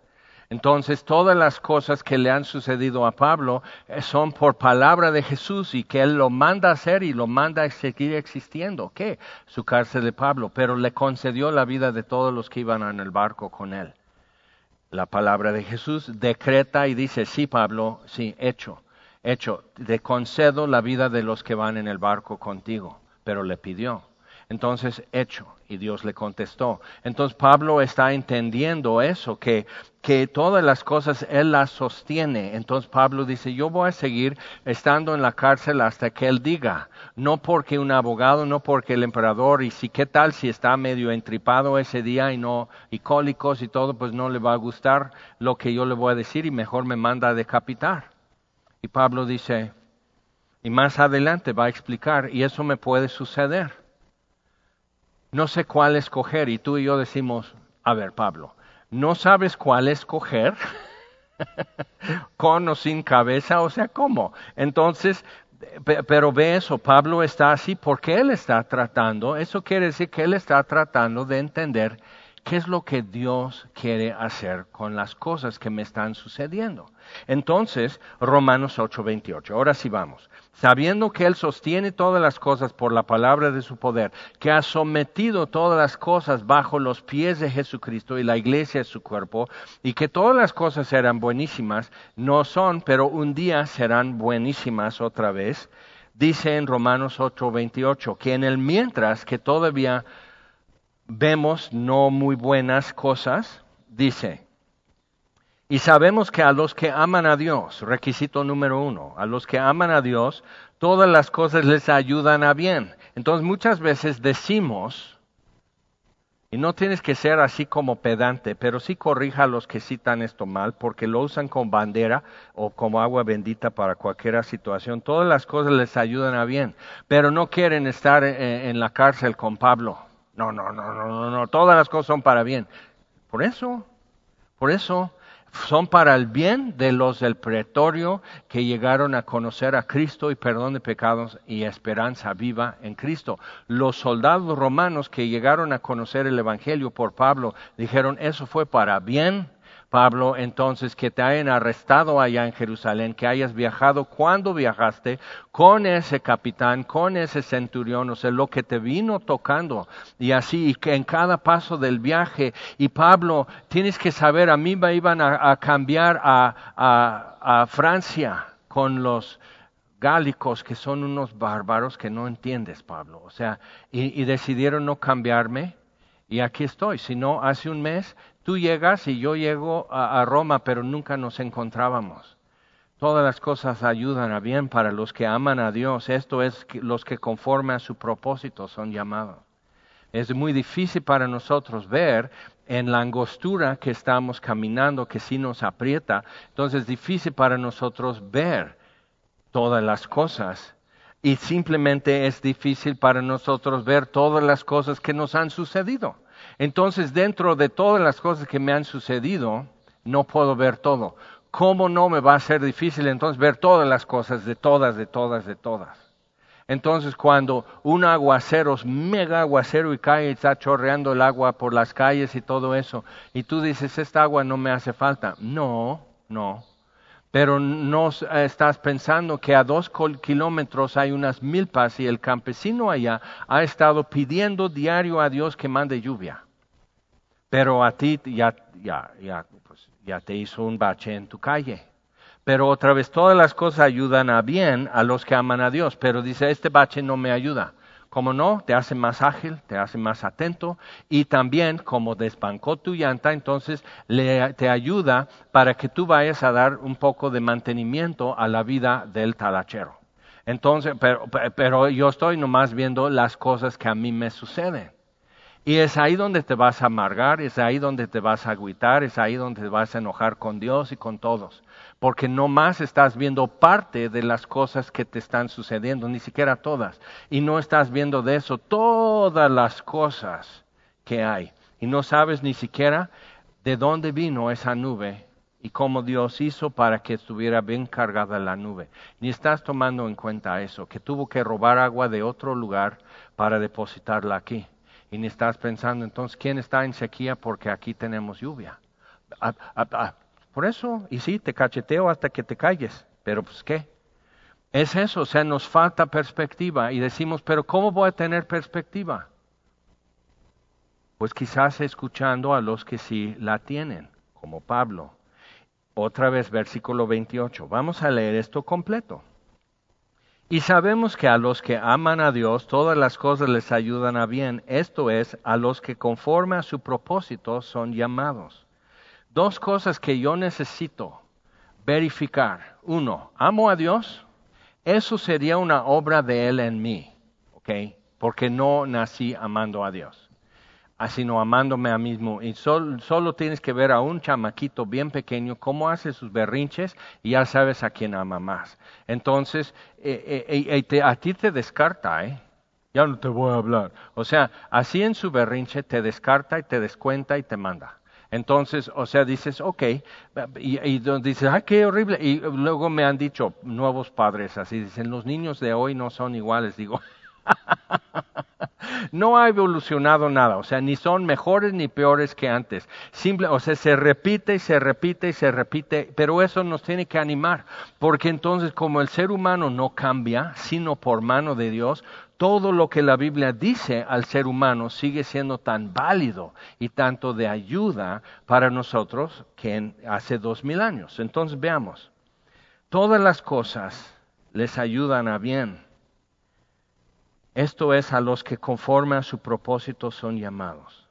Entonces, todas las cosas que le han sucedido a Pablo eh, son por palabra de Jesús y que Él lo manda a hacer y lo manda a seguir existiendo. ¿Qué? Su cárcel de Pablo, pero le concedió la vida de todos los que iban en el barco con Él. La palabra de Jesús decreta y dice, sí, Pablo, sí, hecho, hecho, te concedo la vida de los que van en el barco contigo, pero le pidió. Entonces, hecho. Y Dios le contestó. Entonces Pablo está entendiendo eso, que, que todas las cosas Él las sostiene. Entonces Pablo dice, yo voy a seguir estando en la cárcel hasta que Él diga. No porque un abogado, no porque el emperador, y si qué tal si está medio entripado ese día y no, y cólicos y todo, pues no le va a gustar lo que yo le voy a decir y mejor me manda a decapitar. Y Pablo dice, y más adelante va a explicar, y eso me puede suceder no sé cuál escoger. Y tú y yo decimos, a ver, Pablo, ¿no sabes cuál escoger? [LAUGHS] Con o sin cabeza, o sea, ¿cómo? Entonces, pero ve eso, Pablo está así porque él está tratando, eso quiere decir que él está tratando de entender qué es lo que Dios quiere hacer con las cosas que me están sucediendo. Entonces, Romanos 8:28, ahora sí vamos sabiendo que Él sostiene todas las cosas por la palabra de su poder, que ha sometido todas las cosas bajo los pies de Jesucristo y la iglesia es su cuerpo, y que todas las cosas eran buenísimas, no son, pero un día serán buenísimas otra vez, dice en Romanos 8:28, que en el mientras que todavía vemos no muy buenas cosas, dice, y sabemos que a los que aman a Dios, requisito número uno, a los que aman a Dios, todas las cosas les ayudan a bien. Entonces muchas veces decimos, y no tienes que ser así como pedante, pero sí corrija a los que citan esto mal, porque lo usan con bandera o como agua bendita para cualquier situación. Todas las cosas les ayudan a bien, pero no quieren estar eh, en la cárcel con Pablo. No, no, no, no, no, no, todas las cosas son para bien. Por eso, por eso son para el bien de los del pretorio que llegaron a conocer a Cristo y perdón de pecados y esperanza viva en Cristo. Los soldados romanos que llegaron a conocer el Evangelio por Pablo dijeron, eso fue para bien Pablo, entonces, que te hayan arrestado allá en Jerusalén, que hayas viajado cuando viajaste con ese capitán, con ese centurión, o sea, lo que te vino tocando. Y así, y que en cada paso del viaje, y Pablo, tienes que saber, a mí me iban a, cambiar a, Francia con los gálicos, que son unos bárbaros que no entiendes, Pablo. O sea, y, y decidieron no cambiarme. Y aquí estoy. Si no, hace un mes Tú llegas y yo llego a, Roma, pero nunca nos encontrábamos. Todas las cosas ayudan a bien para los que aman a Dios. Esto es los que conforme a su propósito son llamados. Es muy difícil para nosotros ver en la angostura que estamos caminando, que sí nos aprieta. Entonces es difícil para nosotros ver todas las cosas. Y simplemente es difícil para nosotros ver todas las cosas que nos han sucedido. Entonces, dentro de todas las cosas que me han sucedido, no puedo ver todo. ¿Cómo no me va a ser difícil entonces ver todas las cosas, de todas, de todas, de todas? Entonces, cuando un aguacero, mega aguacero y cae y está chorreando el agua por las calles y todo eso, y tú dices, esta agua no me hace falta. No, no. Pero no estás pensando que a dos kilómetros hay unas milpas y el campesino allá ha estado pidiendo diario a Dios que mande lluvia. Pero a ti ya, ya, ya, pues, ya te hizo un bache en tu calle. Pero otra vez, todas las cosas ayudan a bien a los que aman a Dios. Pero dice, este bache no me ayuda. Como no, te hace más ágil, te hace más atento y también como desbancó tu llanta, entonces le, te ayuda para que tú vayas a dar un poco de mantenimiento a la vida del talachero. Entonces, pero, pero yo estoy nomás viendo las cosas que a mí me suceden. Y es ahí donde te vas a amargar, es ahí donde te vas a agüitar, es ahí donde te vas a enojar con Dios y con todos. Porque no más estás viendo parte de las cosas que te están sucediendo, ni siquiera todas. Y no estás viendo de eso todas las cosas que hay. Y no sabes ni siquiera de dónde vino esa nube y cómo Dios hizo para que estuviera bien cargada la nube. Ni estás tomando en cuenta eso, que tuvo que robar agua de otro lugar para depositarla aquí y estás pensando entonces quién está en sequía porque aquí tenemos lluvia. por eso, y sí, te cacheteo hasta que te calles, pero pues qué. Es eso, o sea, nos falta perspectiva y decimos, pero ¿cómo voy a tener perspectiva? Pues quizás escuchando a los que sí la tienen, como Pablo. Otra vez, versículo 28. Vamos a leer esto completo. Y sabemos que a los que aman a Dios todas las cosas les ayudan a bien, esto es, a los que conforme a su propósito son llamados. Dos cosas que yo necesito verificar. Uno, amo a Dios. Eso sería una obra de Él en mí, ¿ok? Porque no nací amando a Dios sino amándome a mí mismo. Y solo tienes que ver a un chamaquito bien pequeño cómo hace sus berrinches y ya sabes a quién ama más. Entonces, eh, eh, eh, a ti te descarta, ¿eh? Ya no te voy a hablar. O sea, así en su berrinche te descarta y te descuenta y te manda. Entonces, o sea, dices, ok, y, y, dices, ay, qué horrible. Y luego me han dicho nuevos padres así, dicen, los niños de hoy no son iguales. Digo, [LAUGHS] [LAUGHS] no ha evolucionado nada, o sea, ni son mejores ni peores que antes. O sea, se repite y se repite y se repite, pero eso nos tiene que animar, porque entonces como el ser humano no cambia, sino por mano de Dios, todo lo que la Biblia dice al ser humano sigue siendo tan válido y tanto de ayuda para nosotros que hace dos mil años. Entonces veamos, todas las cosas les ayudan a bien esto es a los que conforme a su propósito son llamados.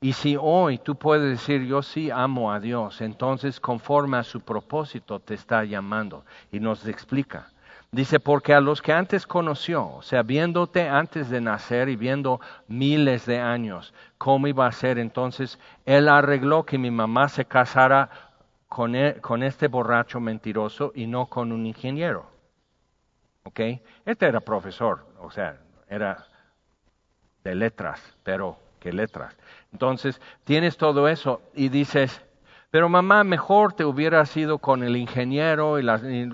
Y si hoy tú puedes decir, yo sí amo a Dios, entonces conforme a su propósito te está llamando. Y nos explica. Dice, porque a los que antes conoció, o sea, viéndote antes de nacer y viendo miles de años, cómo iba a ser, entonces Él arregló que mi mamá se casara con, con este borracho mentiroso y no con un ingeniero. ¿Ok? Este era profesor, o sea, era de letras, pero ¿qué letras? Entonces, tienes todo eso y dices, pero mamá, mejor te hubiera sido con el ingeniero y,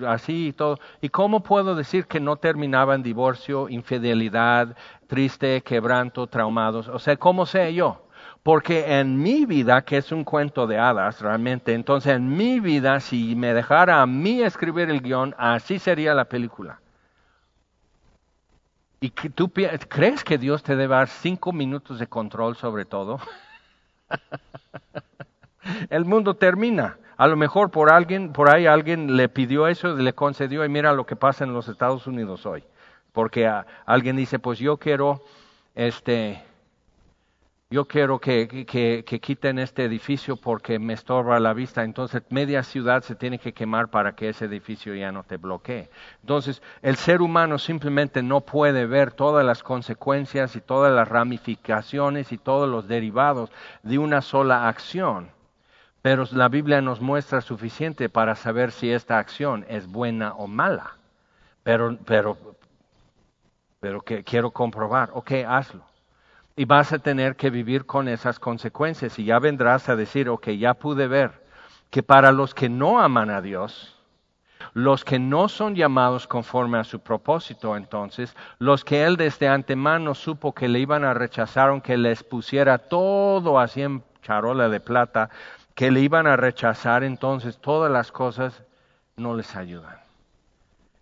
así y todo. ¿Y cómo puedo decir que no terminaba en divorcio, infidelidad, triste, quebranto, traumados? O sea, ¿cómo sé yo? Porque en mi vida, que es un cuento de hadas realmente, entonces en mi vida, si me dejara a mí escribir el guion, así sería la película. ¿Y tú crees que Dios te debe dar cinco minutos de control sobre todo? [LAUGHS] El mundo termina. A lo mejor por alguien, por ahí alguien le pidió eso, le concedió y mira lo que pasa en los Estados Unidos hoy. Porque alguien dice, pues yo quiero, este, yo quiero que, quiten este edificio porque me estorba la vista, entonces media ciudad se tiene que quemar para que ese edificio ya no te bloquee. Entonces, el ser humano simplemente no puede ver todas las consecuencias y todas las ramificaciones y todos los derivados de una sola acción. Pero la Biblia nos muestra suficiente para saber si esta acción es buena o mala. Pero, pero, pero quiero comprobar, ok, hazlo y vas a tener que vivir con esas consecuencias y ya vendrás a decir, ok, ya pude ver que para los que no aman a Dios, Los que no son llamados conforme a su propósito, entonces, los que él desde antemano supo que le iban a rechazar, aunque les pusiera todo así en charola de plata, que le iban a rechazar, entonces todas las cosas no les ayudan.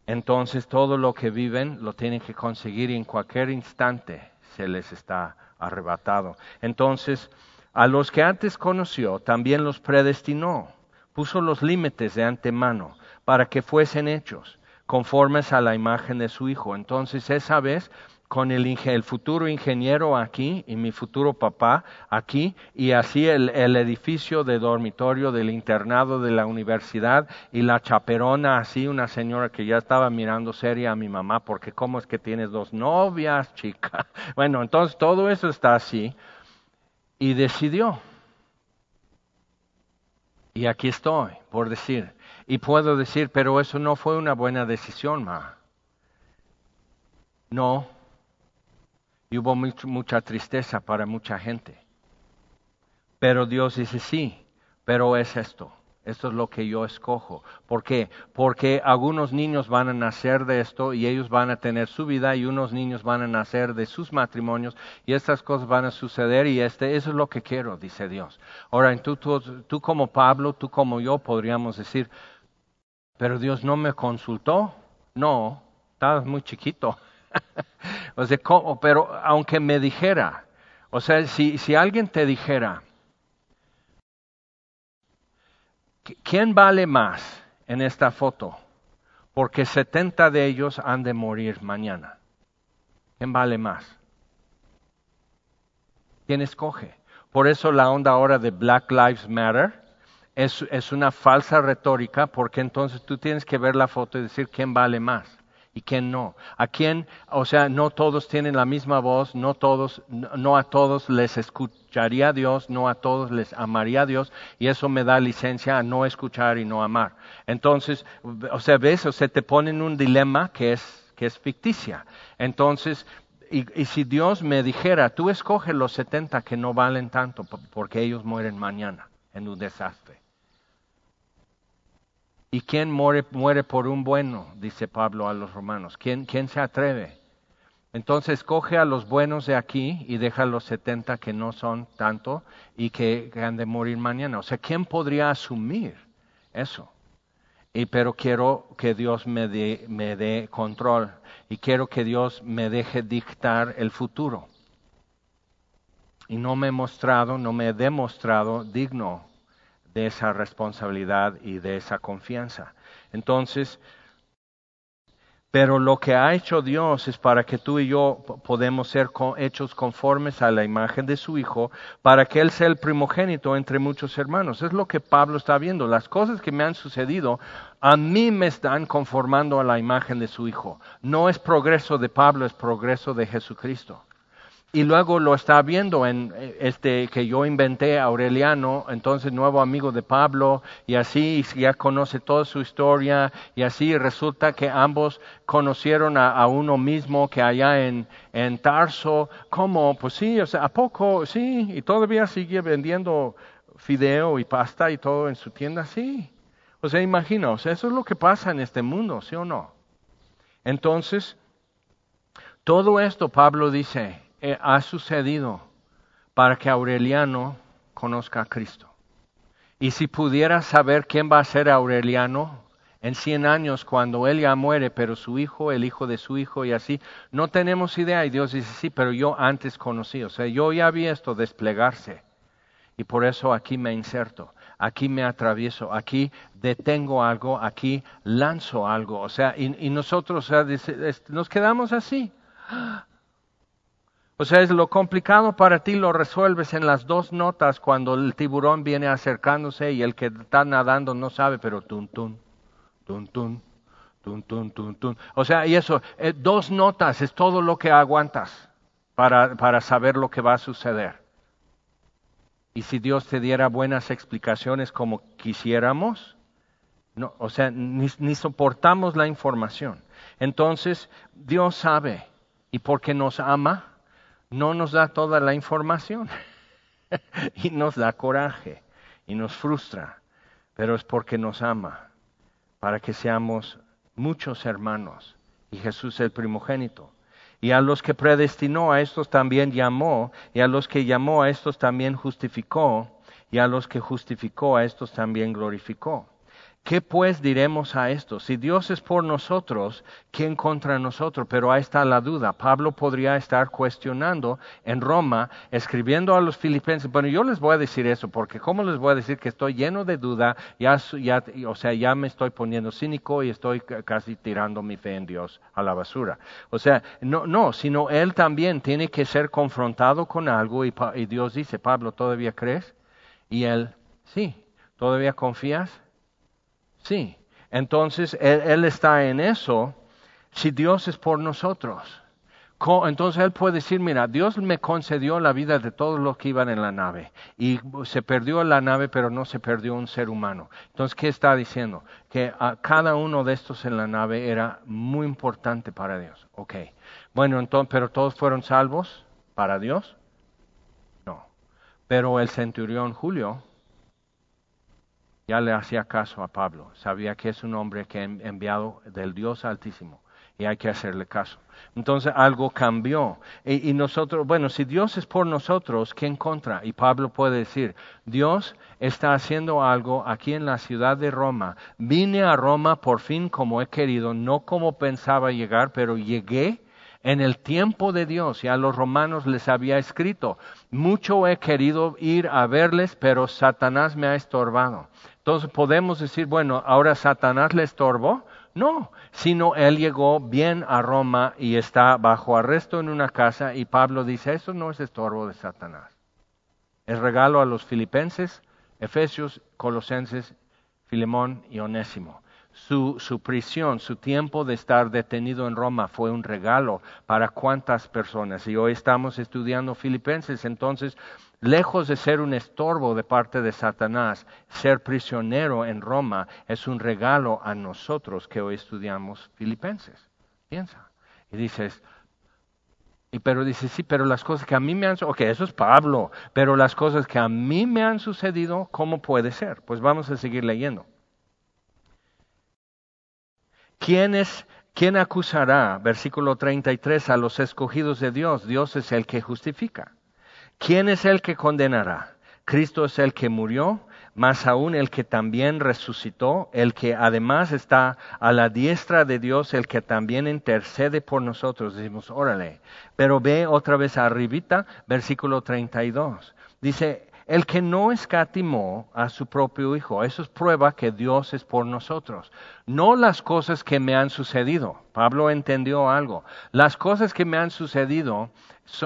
Entonces todo lo que viven lo tienen que conseguir en cualquier instante se les está arrebatado. Entonces, a los que antes conoció, también los predestinó, puso los límites de antemano para que fuesen hechos conformes a la imagen de su Hijo. Entonces, esa vez con el, futuro ingeniero aquí y mi futuro papá aquí y así el, el, edificio de dormitorio del internado de la universidad y la chaperona así una señora que ya estaba mirando seria a mi mamá porque cómo es que tienes dos novias chica [LAUGHS] bueno entonces todo eso está así y decidió. Y aquí estoy por decir y puedo decir pero eso no fue una buena decisión ma. No y hubo mucha tristeza para mucha gente. Pero Dios dice, sí, pero es esto. Esto es lo que yo escojo. ¿Por qué? Porque algunos niños van a nacer de esto y ellos van a tener su vida y unos niños van a nacer de sus matrimonios y estas cosas van a suceder y este, eso es lo que quiero, dice Dios. Ahora, tú, tú, tú como Pablo, tú como yo podríamos decir, pero Dios no me consultó. No, estabas muy chiquito. [LAUGHS] o sea, pero aunque me dijera, o sea, si, si alguien te dijera, ¿quién vale más en esta foto? Porque 70 de ellos han de morir mañana. ¿Quién vale más? ¿Quién escoge? Por eso la onda ahora de Black Lives Matter es, es una falsa retórica, porque entonces tú tienes que ver la foto y decir quién vale más y quién no. A quién, o sea, no todos tienen la misma voz, no todos, no a todos les escucharía Dios, no a todos les amaría Dios, y eso me da licencia a no escuchar y no amar. Entonces, o sea, ves, o sea, te ponen un dilema que es, que es ficticia. Entonces, y, y, si Dios me dijera, tú escoge los 70 que no valen tanto porque ellos mueren mañana en un desastre. ¿Y quién muere, muere por un bueno? Dice Pablo a los romanos. ¿Quién, ¿Quién se atreve? Entonces coge a los buenos de aquí y deja a los setenta que no son tanto y que, han de morir mañana. O sea, ¿quién podría asumir eso? Y, pero quiero que Dios me dé, me dé control y quiero que Dios me deje dictar el futuro. Y no me he mostrado, no me he demostrado digno de esa responsabilidad y de esa confianza. Entonces, pero lo que ha hecho Dios es para que tú y yo podemos ser hechos conformes a la imagen de su Hijo, para que Él sea el primogénito entre muchos hermanos. Es lo que Pablo está viendo. Las cosas que me han sucedido a mí me están conformando a la imagen de su Hijo. No es progreso de Pablo, es progreso de Jesucristo. Y luego lo está viendo en eh, este que yo inventé Aureliano, entonces nuevo amigo de Pablo, y así ya conoce toda su historia, y así resulta que ambos conocieron a, uno mismo que allá en, en Tarso, ¿cómo? Pues sí, o sea, ¿a poco? Sí, y todavía sigue vendiendo fideo y pasta y todo en su tienda, sí. O sea, imaginaos, eso es lo que pasa en este mundo, ¿sí o no? Entonces, todo esto Pablo dice, eh, ha sucedido para que Aureliano conozca a Cristo. Y si pudiera saber quién va a ser Aureliano en 100 años cuando él ya muere, pero su hijo, el hijo de su hijo y así, no tenemos idea. Y Dios dice, sí, pero yo antes conocí, o sea, yo ya vi esto desplegarse. Y por eso aquí me inserto, aquí me atravieso, aquí detengo algo, aquí lanzo algo. O sea, y, nosotros o sea, nos quedamos así. O sea, es lo complicado para ti lo resuelves en las dos notas cuando el tiburón viene acercándose y el que está nadando no sabe, pero tun tun, tun tun, tun tun, tun tun. O sea, y eso, eh, dos notas es todo lo que aguantas para, para saber lo que va a suceder. Y si Dios te diera buenas explicaciones como quisiéramos, no, o sea, ni, ni soportamos la información. Entonces, Dios sabe, y porque nos ama, no nos da toda la información [LAUGHS] y nos da coraje y nos frustra, pero es porque nos ama. para que seamos muchos hermanos, y Jesús el primogénito. Y a los que predestinó a estos también llamó, y a los que llamó a estos también justificó, y a los que justificó a estos también glorificó. ¿Qué pues diremos a esto? Si Dios es por nosotros, ¿quién contra nosotros? Pero ahí está la duda. Pablo podría estar cuestionando en Roma, escribiendo a los filipenses. Bueno, yo les voy a decir eso, porque ¿cómo les voy a decir que estoy lleno de duda? O sea, ya me estoy poniendo cínico y estoy casi tirando mi fe en Dios a la basura. O sea, no, no, sino él también tiene que ser confrontado con algo y, y Dios dice, Pablo, ¿todavía crees? Y él, sí, ¿todavía confías? Sí. Entonces, él, está en eso. Si Dios es por nosotros, entonces él puede decir, mira, Dios me concedió la vida de todos los que iban en la nave y se perdió la nave, pero no se perdió un ser humano. Entonces, ¿qué está diciendo? Que cada uno de estos en la nave era muy importante para Dios. Ok. Bueno, entonces, pero todos fueron salvos para Dios. No. Pero el centurión Julio ya le hacía caso a Pablo. Sabía que es un hombre que enviado del Dios Altísimo y hay que hacerle caso. Entonces algo cambió. Y, nosotros, bueno, si Dios es por nosotros, ¿quién contra? Y Pablo puede decir, Dios está haciendo algo aquí en la ciudad de Roma. Vine a Roma por fin como he querido, no como pensaba llegar, pero llegué en el tiempo de Dios. Y a los romanos les había escrito, mucho he querido ir a verles, pero Satanás me ha estorbado. Entonces podemos decir, bueno, ahora Satanás le estorbó. No, sino él llegó bien a Roma y está bajo arresto en una casa y Pablo dice, eso no es estorbo de Satanás. Es regalo a los filipenses, efesios, colosenses, Filemón y Onésimo. Su, su, prisión, su tiempo de estar detenido en Roma fue un regalo para cuántas personas. Y hoy estamos estudiando Filipenses, entonces Lejos de ser un estorbo de parte de Satanás, ser prisionero en Roma es un regalo a nosotros que hoy estudiamos Filipenses. Piensa. Y dices, y pero dices, sí, pero las cosas que a mí me han ok, eso es Pablo, pero las cosas que a mí me han sucedido, ¿cómo puede ser? Pues vamos a seguir leyendo. ¿Quién es ¿Quién acusará, versículo 33, a los escogidos de Dios? Dios es el que justifica. ¿Quién es el que condenará? Cristo es el que murió, más aún el que también resucitó, el que además está a la diestra de Dios, el que también intercede por nosotros. Decimos, órale. Pero ve otra vez arribita, versículo 32. Dice, el que no escatimó a su propio Hijo. Eso es prueba que Dios es por nosotros. No las cosas que me han sucedido. Pablo entendió algo. Las cosas que me han sucedido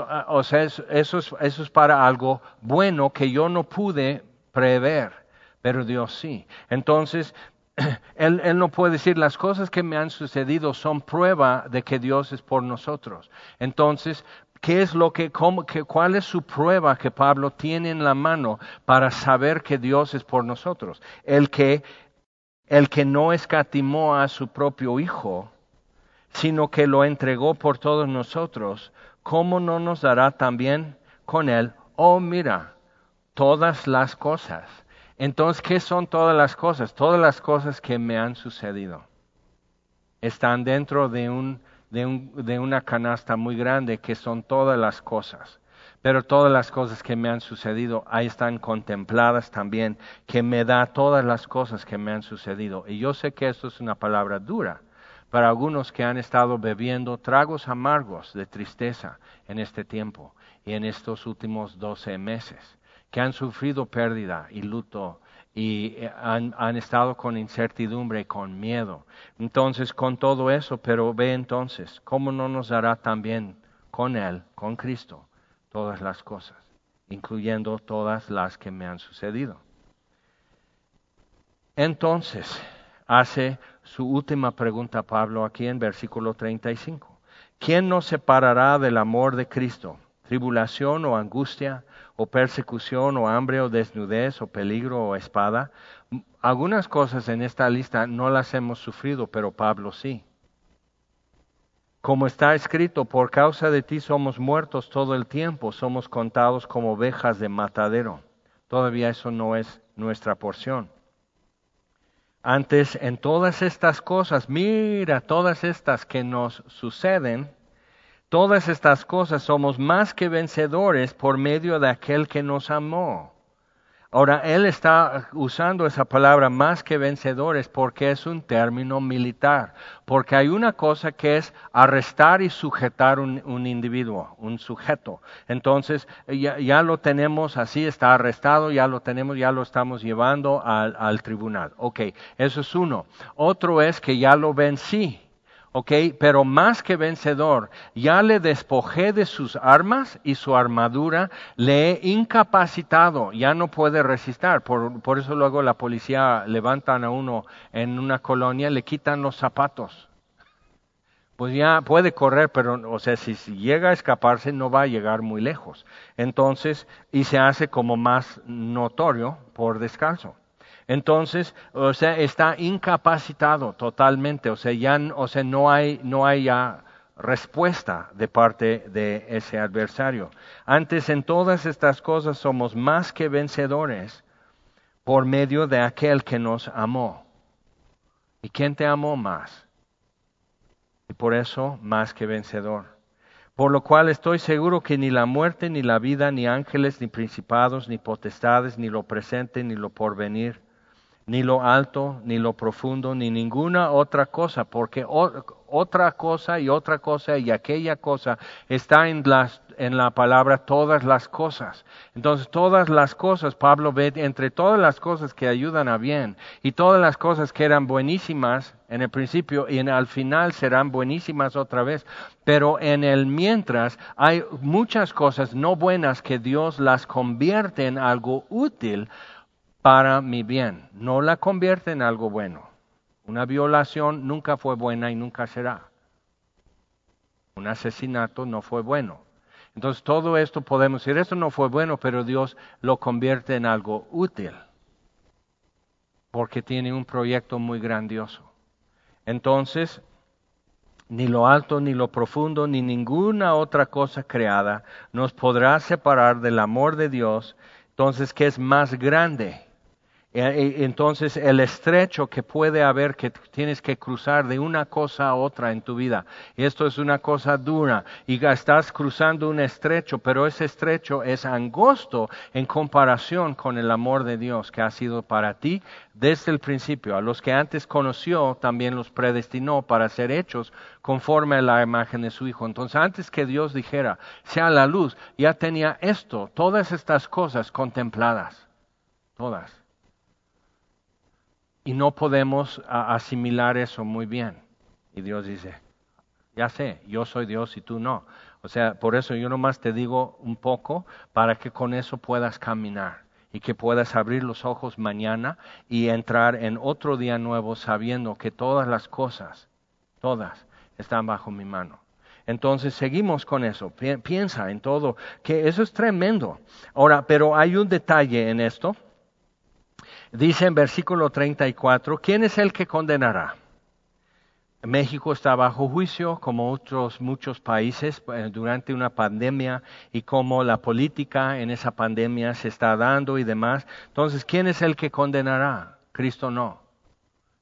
Ah, o sea, eso, es, para algo bueno que yo no pude prever, pero Dios sí. Entonces, [CLEARS THROAT] él, no puede decir las cosas que me han sucedido son prueba de que Dios es por nosotros. Entonces, ¿qué es lo que, cuál es su prueba que Pablo tiene en la mano para saber que Dios es por nosotros? El que, el que no escatimó a su propio Hijo, sino que lo entregó por todos nosotros, ¿cómo no nos dará también con él? Oh, mira, todas las cosas. Entonces, ¿qué son todas las cosas? Todas las cosas que me han sucedido. Están dentro de, un, de, un, de una canasta muy grande que son todas las cosas. Pero todas las cosas que me han sucedido, ahí están contempladas también, que me da todas las cosas que me han sucedido. Y yo sé que esto es una palabra dura, para algunos que han estado bebiendo tragos amargos de tristeza en este tiempo y en estos últimos doce meses, que han sufrido pérdida y luto y eh, han, han, estado con incertidumbre y con miedo. Entonces, con todo eso, pero ve entonces, ¿cómo no nos dará también con Él, con Cristo, todas las cosas, incluyendo todas las que me han sucedido? Entonces, hace su última pregunta a Pablo aquí en versículo 35. ¿Quién nos separará del amor de Cristo? ¿Tribulación o angustia, o persecución, o hambre, o desnudez, o peligro, o espada? Algunas cosas en esta lista no las hemos sufrido, pero Pablo sí. Como está escrito, por causa de ti somos muertos todo el tiempo, somos contados como ovejas de matadero. Todavía eso no es nuestra porción. Antes, en todas estas cosas, mira, todas estas que nos suceden, todas estas cosas somos más que vencedores por medio de aquel que nos amó. Ahora, él está usando esa palabra más que vencedores porque es un término militar, porque hay una cosa que es arrestar y sujetar un, un individuo, un sujeto. Entonces, ya, lo tenemos así, está arrestado, ya lo tenemos, ya lo estamos llevando al, al tribunal. Ok, eso es uno. Otro es que ya lo vencí. ¿Ok? Pero más que vencedor, ya le despojé de sus armas y su armadura, le he incapacitado, ya no puede resistir. Por, por eso luego la policía levantan a uno en una colonia, le quitan los zapatos. Pues ya puede correr, pero, o sea, si, llega a escaparse, no va a llegar muy lejos. Entonces, y se hace como más notorio por descalzo. Entonces, o sea, está incapacitado totalmente, o sea, ya, no hay, no ya respuesta de parte de ese adversario. Antes en todas estas cosas somos más que vencedores por medio de aquel que nos amó. ¿Y quién te amó más? Y por eso más que vencedor. Por lo cual estoy seguro que ni la muerte, ni la vida, ni ángeles, ni principados, ni potestades, ni lo presente, ni lo porvenir, ni lo alto, ni lo profundo, ni ninguna otra cosa, porque otra cosa y otra cosa y aquella cosa está en, las, en la palabra todas las cosas. Entonces todas las cosas, Pablo ve entre todas las cosas que ayudan a bien y todas las cosas que eran buenísimas en el principio y en, al final serán buenísimas otra vez, pero en el mientras hay muchas cosas no buenas que Dios las convierte en algo útil para mi bien, no la convierte en algo bueno. Una violación nunca fue buena y nunca será. Un asesinato no fue bueno. Entonces todo esto podemos decir, esto no fue bueno, pero Dios lo convierte en algo útil, porque tiene un proyecto muy grandioso. Entonces, ni lo alto, ni lo profundo, ni ninguna otra cosa creada nos podrá separar del amor de Dios. Entonces, ¿qué es más grande? Eh, eh, entonces el estrecho que puede haber que tienes que cruzar de una cosa a otra en tu vida. Esto es una cosa dura y estás cruzando un estrecho, pero ese estrecho es angosto en comparación con el amor de Dios que ha sido para ti desde el principio. A los que antes conoció también los predestinó para ser hechos conforme a la imagen de su Hijo. Entonces antes que Dios dijera, sea la luz, ya tenía esto, todas estas cosas contempladas. Todas y no podemos asimilar eso muy bien. Y Dios dice, ya sé, yo soy Dios y tú no. O sea, por eso yo nomás te digo un poco para que con eso puedas caminar y que puedas abrir los ojos mañana y entrar en otro día nuevo sabiendo que todas las cosas, todas, están bajo mi mano. Entonces seguimos con eso. Piensa en todo, que eso es tremendo. Ahora, pero hay un detalle en esto Dice en versículo 34, ¿quién es el que condenará? México está bajo juicio, como otros muchos países, eh, durante una pandemia y como la política en esa pandemia se está dando y demás. Entonces, ¿quién es el que condenará? Cristo no.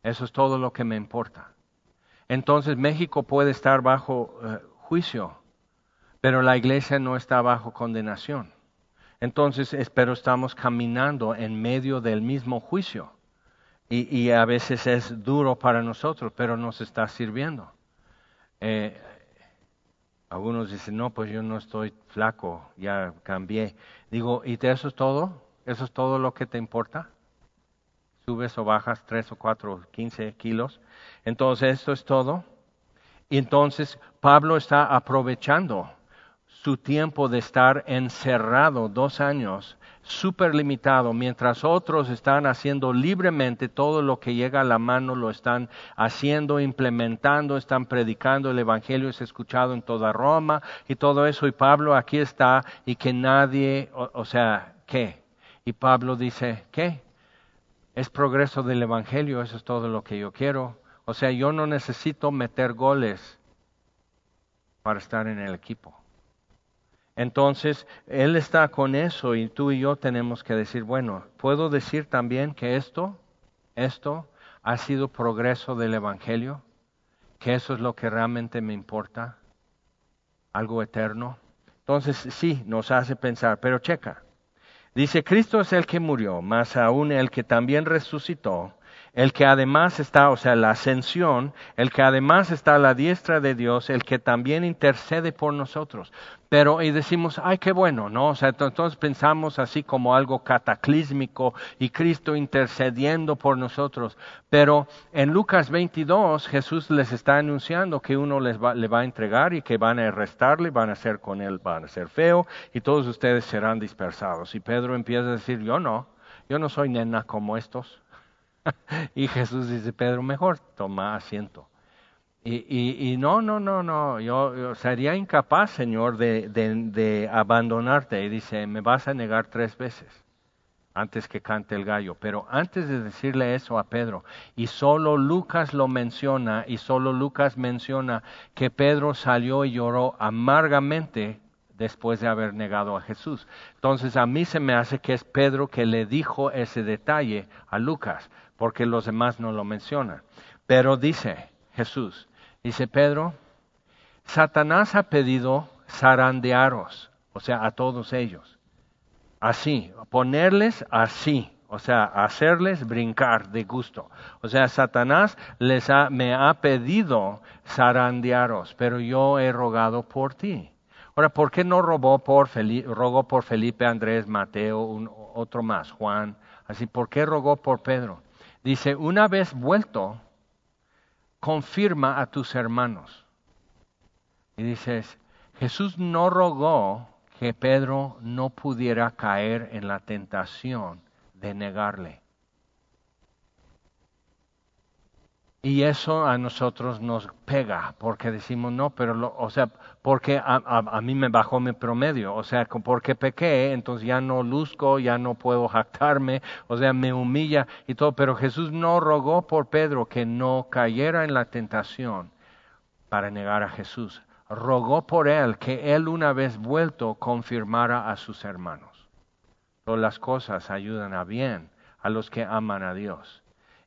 Eso es todo lo que me importa. Entonces, México puede estar bajo eh, juicio, pero la iglesia no está bajo condenación. Entonces, espero estamos caminando en medio del mismo juicio. Y, a veces es duro para nosotros, pero nos está sirviendo. Eh, algunos dicen, no, pues yo no estoy flaco, ya cambié. Digo, ¿y eso es todo? ¿Eso es todo lo que te importa? Subes o bajas tres o cuatro, quince kilos. Entonces, esto es todo. Y entonces Pablo está aprovechando su tiempo de estar encerrado dos años, súper limitado, mientras otros están haciendo libremente todo lo que llega a la mano, lo están haciendo, implementando, están predicando, el Evangelio es escuchado en toda Roma y todo eso, y Pablo aquí está y que nadie, o, o sea, ¿qué? Y Pablo dice, ¿qué? Es progreso del Evangelio, eso es todo lo que yo quiero. O sea, yo no necesito meter goles para estar en el equipo. Entonces, Él está con eso y tú y yo tenemos que decir, bueno, puedo decir también que esto, esto, ha sido progreso del Evangelio, que eso es lo que realmente me importa, algo eterno. Entonces sí, nos hace pensar, pero checa, dice, Cristo es el que murió, más aún el que también resucitó, el que además está, o sea, la ascensión, el que además está a la diestra de Dios, el que también intercede por nosotros. Pero, y decimos, ay, qué bueno, ¿no? O sea, entonces pensamos así como algo cataclísmico y Cristo intercediendo por nosotros. Pero en Lucas 22, Jesús les está anunciando que uno les va, le va a entregar y que van a arrestarle, van a hacer con él, van a ser feo y todos ustedes serán dispersados. Y Pedro empieza a decir, yo no, yo no soy nena como estos. [LAUGHS] y Jesús dice, Pedro, mejor toma asiento. Y, y, no, no, no, no, yo, sería incapaz, Señor, de, de, abandonarte. Y dice, me vas a negar tres veces antes que cante el gallo. Pero antes de decirle eso a Pedro, y solo Lucas lo menciona, y solo Lucas menciona que Pedro salió y lloró amargamente después de haber negado a Jesús. Entonces a mí se me hace que es Pedro que le dijo ese detalle a Lucas porque los demás no lo mencionan. Pero dice Jesús, dice Pedro, Satanás ha pedido zarandearos, o sea, a todos ellos. Así, ponerles así, o sea, hacerles brincar de gusto. O sea, Satanás les ha, me ha pedido zarandearos, pero yo he rogado por ti. Ahora, ¿por qué no robó por Felipe, rogó por Felipe, Andrés, Mateo, otro más, Juan? Así, ¿por qué rogó por Pedro? Dice, una vez vuelto, confirma a tus hermanos. Y dices, Jesús no rogó que Pedro no pudiera caer en la tentación de negarle. Y eso a nosotros nos pega, porque decimos, no, pero, o sea, porque a, mí me bajó mi promedio, o sea, porque pequé, entonces ya no luzco, ya no puedo jactarme, o sea, me humilla y todo, pero Jesús no rogó por Pedro que no cayera en la tentación para negar a Jesús, rogó por él que él una vez vuelto confirmara a sus hermanos. Todas las cosas ayudan a bien a los que aman a Dios.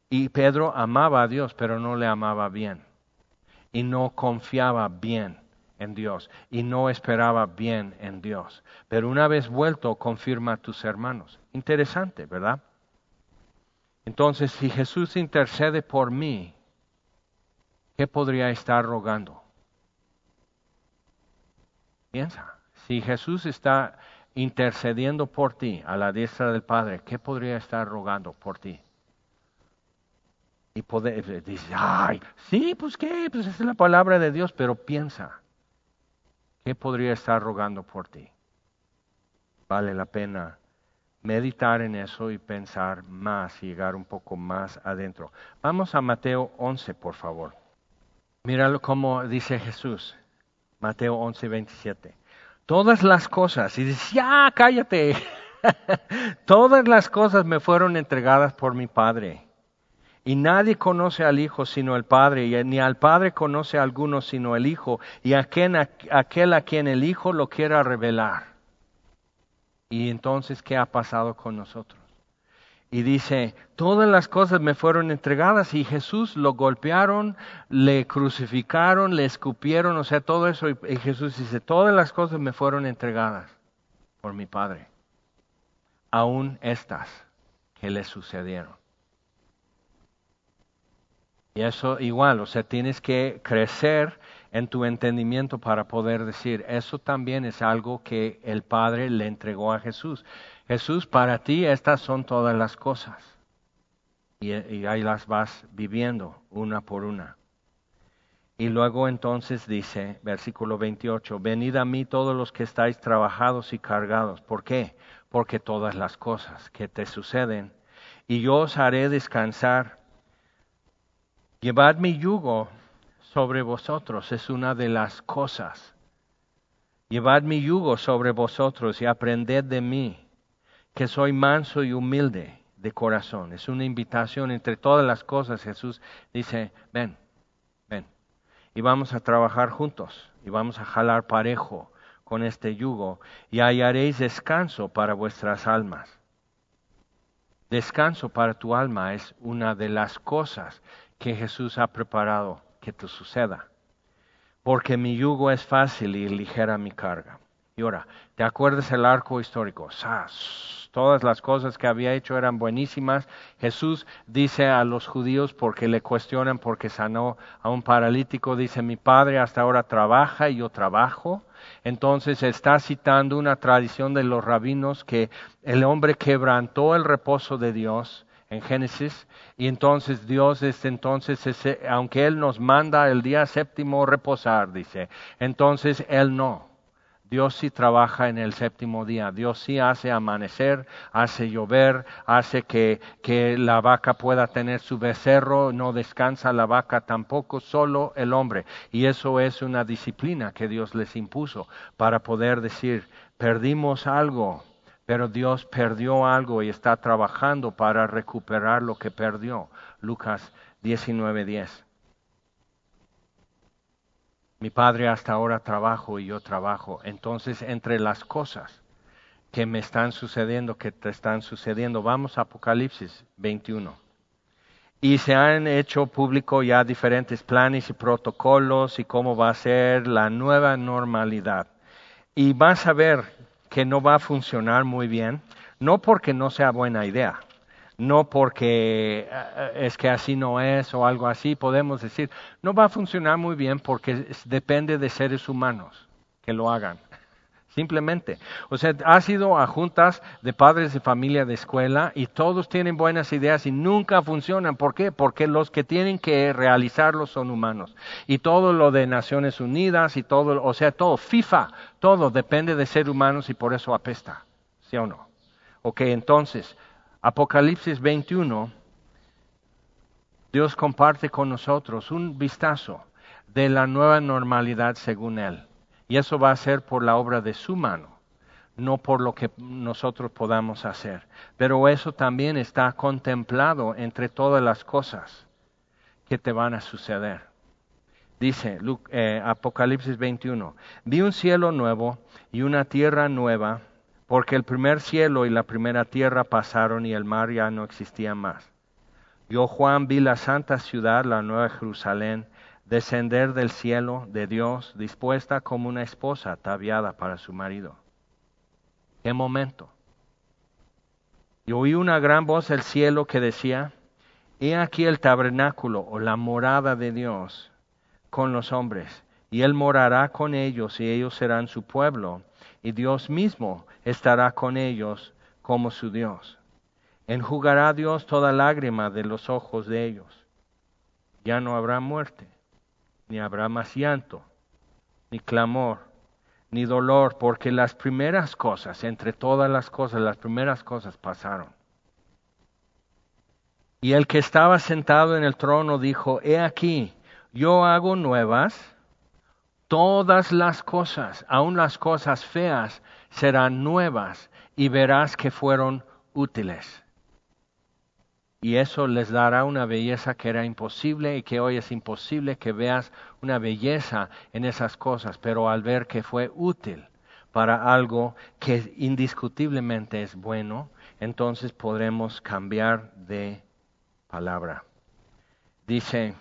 Y Pedro amaba a Dios, pero no le amaba bien. Y no confiaba bien en Dios. Y no esperaba bien en Dios. Pero una vez vuelto, confirma a tus hermanos. Interesante, ¿verdad? Entonces, si Jesús intercede por mí, ¿qué podría estar rogando? Piensa, si Jesús está intercediendo por ti a la diestra del Padre, ¿qué podría estar rogando por ti? y poder, eh, dice, ay, sí, pues qué, pues es la palabra de Dios, pero piensa, ¿qué podría estar rogando por ti? Vale la pena meditar en eso y pensar más y llegar un poco más adentro. Vamos a Mateo 11, por favor. Míralo como dice Jesús, Mateo 11, 27. Todas las cosas, y dice, ya, cállate, [LAUGHS] todas las cosas me fueron entregadas por mi Padre y nadie conoce al Hijo sino el Padre, y ni al Padre conoce a alguno sino el Hijo, y aquel, aquel a quien el Hijo lo quiera revelar. Y entonces, ¿qué ha pasado con nosotros? Y dice, todas las cosas me fueron entregadas y Jesús lo golpearon, le crucificaron, le escupieron, o sea, todo eso. Y Jesús dice, todas las cosas me fueron entregadas por mi Padre, aún estas que le sucedieron. Y eso igual, o sea, tienes que crecer en tu entendimiento para poder decir, eso también es algo que el Padre le entregó a Jesús. Jesús, para ti estas son todas las cosas. Y, y ahí las vas viviendo una por una. Y luego entonces dice, versículo 28, venid a mí todos los que estáis trabajados y cargados. ¿Por qué? Porque todas las cosas que te suceden, y yo os haré descansar. Llevad mi yugo sobre vosotros es una de las cosas. Llevad mi yugo sobre vosotros y aprended de mí, que soy manso y humilde de corazón. Es una invitación entre todas las cosas. Jesús dice, ven, ven. Y vamos a trabajar juntos y vamos a jalar parejo con este yugo y hallaréis descanso para vuestras almas. Descanso para tu alma es una de las cosas que Jesús ha preparado que te suceda. Porque mi yugo es fácil y ligera mi carga. Y ahora, ¿te acuerdas el arco histórico? ¡Sas! Todas las cosas que había hecho eran buenísimas. Jesús dice a los judíos porque le cuestionan porque sanó a un paralítico, dice, mi padre hasta ahora trabaja y yo trabajo. Entonces está citando una tradición de los rabinos que el hombre quebrantó el reposo de Dios en Génesis y entonces Dios desde entonces, aunque Él nos manda el día séptimo reposar, dice, entonces Él no. Dios sí trabaja en el séptimo día, Dios sí hace amanecer, hace llover, hace que, que, la vaca pueda tener su becerro, no descansa la vaca tampoco, solo el hombre. Y eso es una disciplina que Dios les impuso para poder decir, perdimos algo, pero Dios perdió algo y está trabajando para recuperar lo que perdió. Lucas 19:10. Mi padre hasta ahora trabajo y yo trabajo. Entonces, entre las cosas que me están sucediendo, que te están sucediendo, vamos a Apocalipsis 21. Y se han hecho público ya diferentes planes y protocolos y cómo va a ser la nueva normalidad. Y vas a ver que no va a funcionar muy bien, no porque no sea buena idea, no porque eh, es que así no es o algo así, podemos decir, no va a funcionar muy bien porque depende de seres humanos que lo hagan. Simplemente. O sea, ha sido a juntas de padres de familia de escuela y todos tienen buenas ideas y nunca funcionan. ¿Por qué? Porque los que tienen que realizarlo son humanos. Y todo lo de Naciones Unidas y todo, o sea, todo, FIFA, todo depende de ser humanos y por eso apesta. ¿Sí o no? Ok, entonces, Apocalipsis 21, Dios comparte con nosotros un vistazo de la nueva normalidad según Él. Y eso va a ser por la obra de su mano, no por lo que nosotros podamos hacer. Pero eso también está contemplado entre todas las cosas que te van a suceder. Dice eh, Apocalipsis 21, vi un cielo nuevo y una tierra nueva porque el primer cielo y la primera tierra pasaron y el mar ya no existía más. Yo, Juan, vi la santa ciudad, la nueva Jerusalén, descender del cielo de Dios, dispuesta como una esposa ataviada para su marido. ¿Qué momento? Y oí una gran voz del cielo que decía, He aquí el tabernáculo o la morada de Dios con los hombres, y Él morará con ellos y ellos serán su pueblo y Dios mismo estará con ellos como su Dios. Enjugará Dios toda lágrima de los ojos de ellos. Ya no habrá muerte, ni habrá más llanto, ni clamor, ni dolor, porque las primeras cosas, entre todas las cosas, las primeras cosas pasaron. Y el que estaba sentado en el trono dijo, He aquí, yo hago nuevas Todas las cosas, aun las cosas feas, serán nuevas y verás que fueron útiles. Y eso les dará una belleza que era imposible y que hoy es imposible que veas una belleza en esas cosas, pero al ver que fue útil para algo que indiscutiblemente es bueno, entonces podremos cambiar de palabra. Dice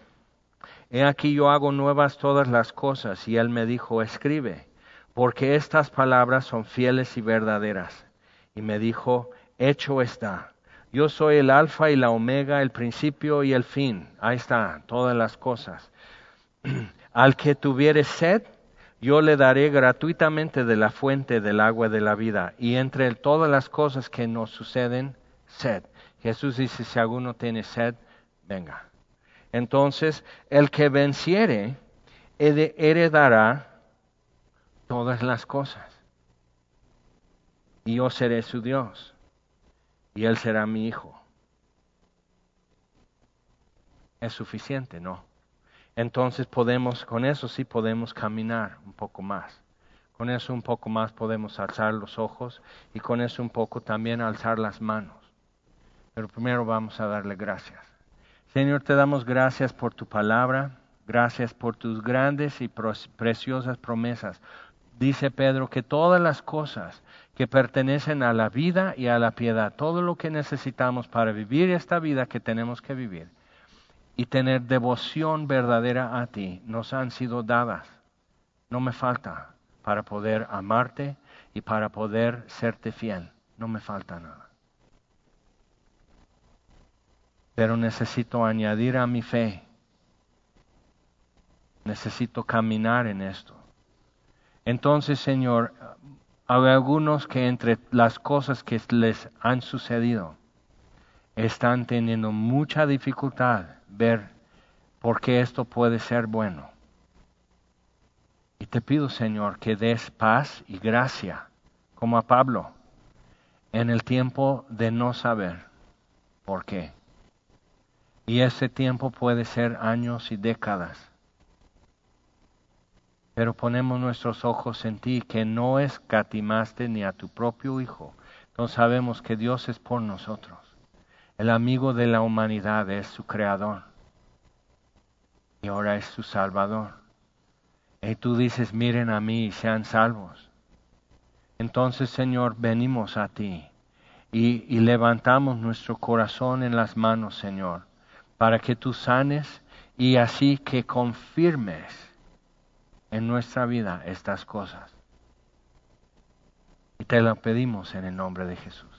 He aquí yo hago nuevas todas las cosas. Y él me dijo, escribe, porque estas palabras son fieles y verdaderas. Y me dijo, hecho está. Yo soy el alfa y la omega, el principio y el fin. Ahí está, todas las cosas. [CLEARS THROAT] Al que tuviere sed, yo le daré gratuitamente de la fuente del agua de la vida. Y entre todas las cosas que nos suceden, sed. Jesús dice, si alguno tiene sed, venga. Entonces, el que venciere heredará todas las cosas. Y yo seré su Dios. Y él será mi hijo. Es suficiente, ¿no? Entonces podemos, con eso sí podemos caminar un poco más. Con eso un poco más podemos alzar los ojos y con eso un poco también alzar las manos. Pero primero vamos a darle gracias. Señor, te damos gracias por tu palabra, gracias por tus grandes y preciosas promesas. Dice Pedro que todas las cosas que pertenecen a la vida y a la piedad, todo lo que necesitamos para vivir esta vida que tenemos que vivir y tener devoción verdadera a ti, nos han sido dadas. No me falta para poder amarte y para poder serte fiel. No me falta nada. Pero necesito añadir a mi fe. Necesito caminar en esto. Entonces, Señor, hay algunos que entre las cosas que les han sucedido están teniendo mucha dificultad ver por qué esto puede ser bueno. Y te pido, Señor, que des paz y gracia, como a Pablo, en el tiempo de no saber por qué. Y ese tiempo puede ser años y décadas pero ponemos nuestros ojos en ti, que no escatimaste ni a tu propio Hijo. Entonces sabemos que Dios es por nosotros. El amigo de la humanidad es su creador. Y ahora es su salvador. Y tú dices, miren a mí y sean salvos. Entonces, Señor, venimos a ti y, y levantamos nuestro corazón en las manos, Señor, para que tú sanes y así que confirmes en nuestra vida estas cosas. Y te lo pedimos en el nombre de Jesús.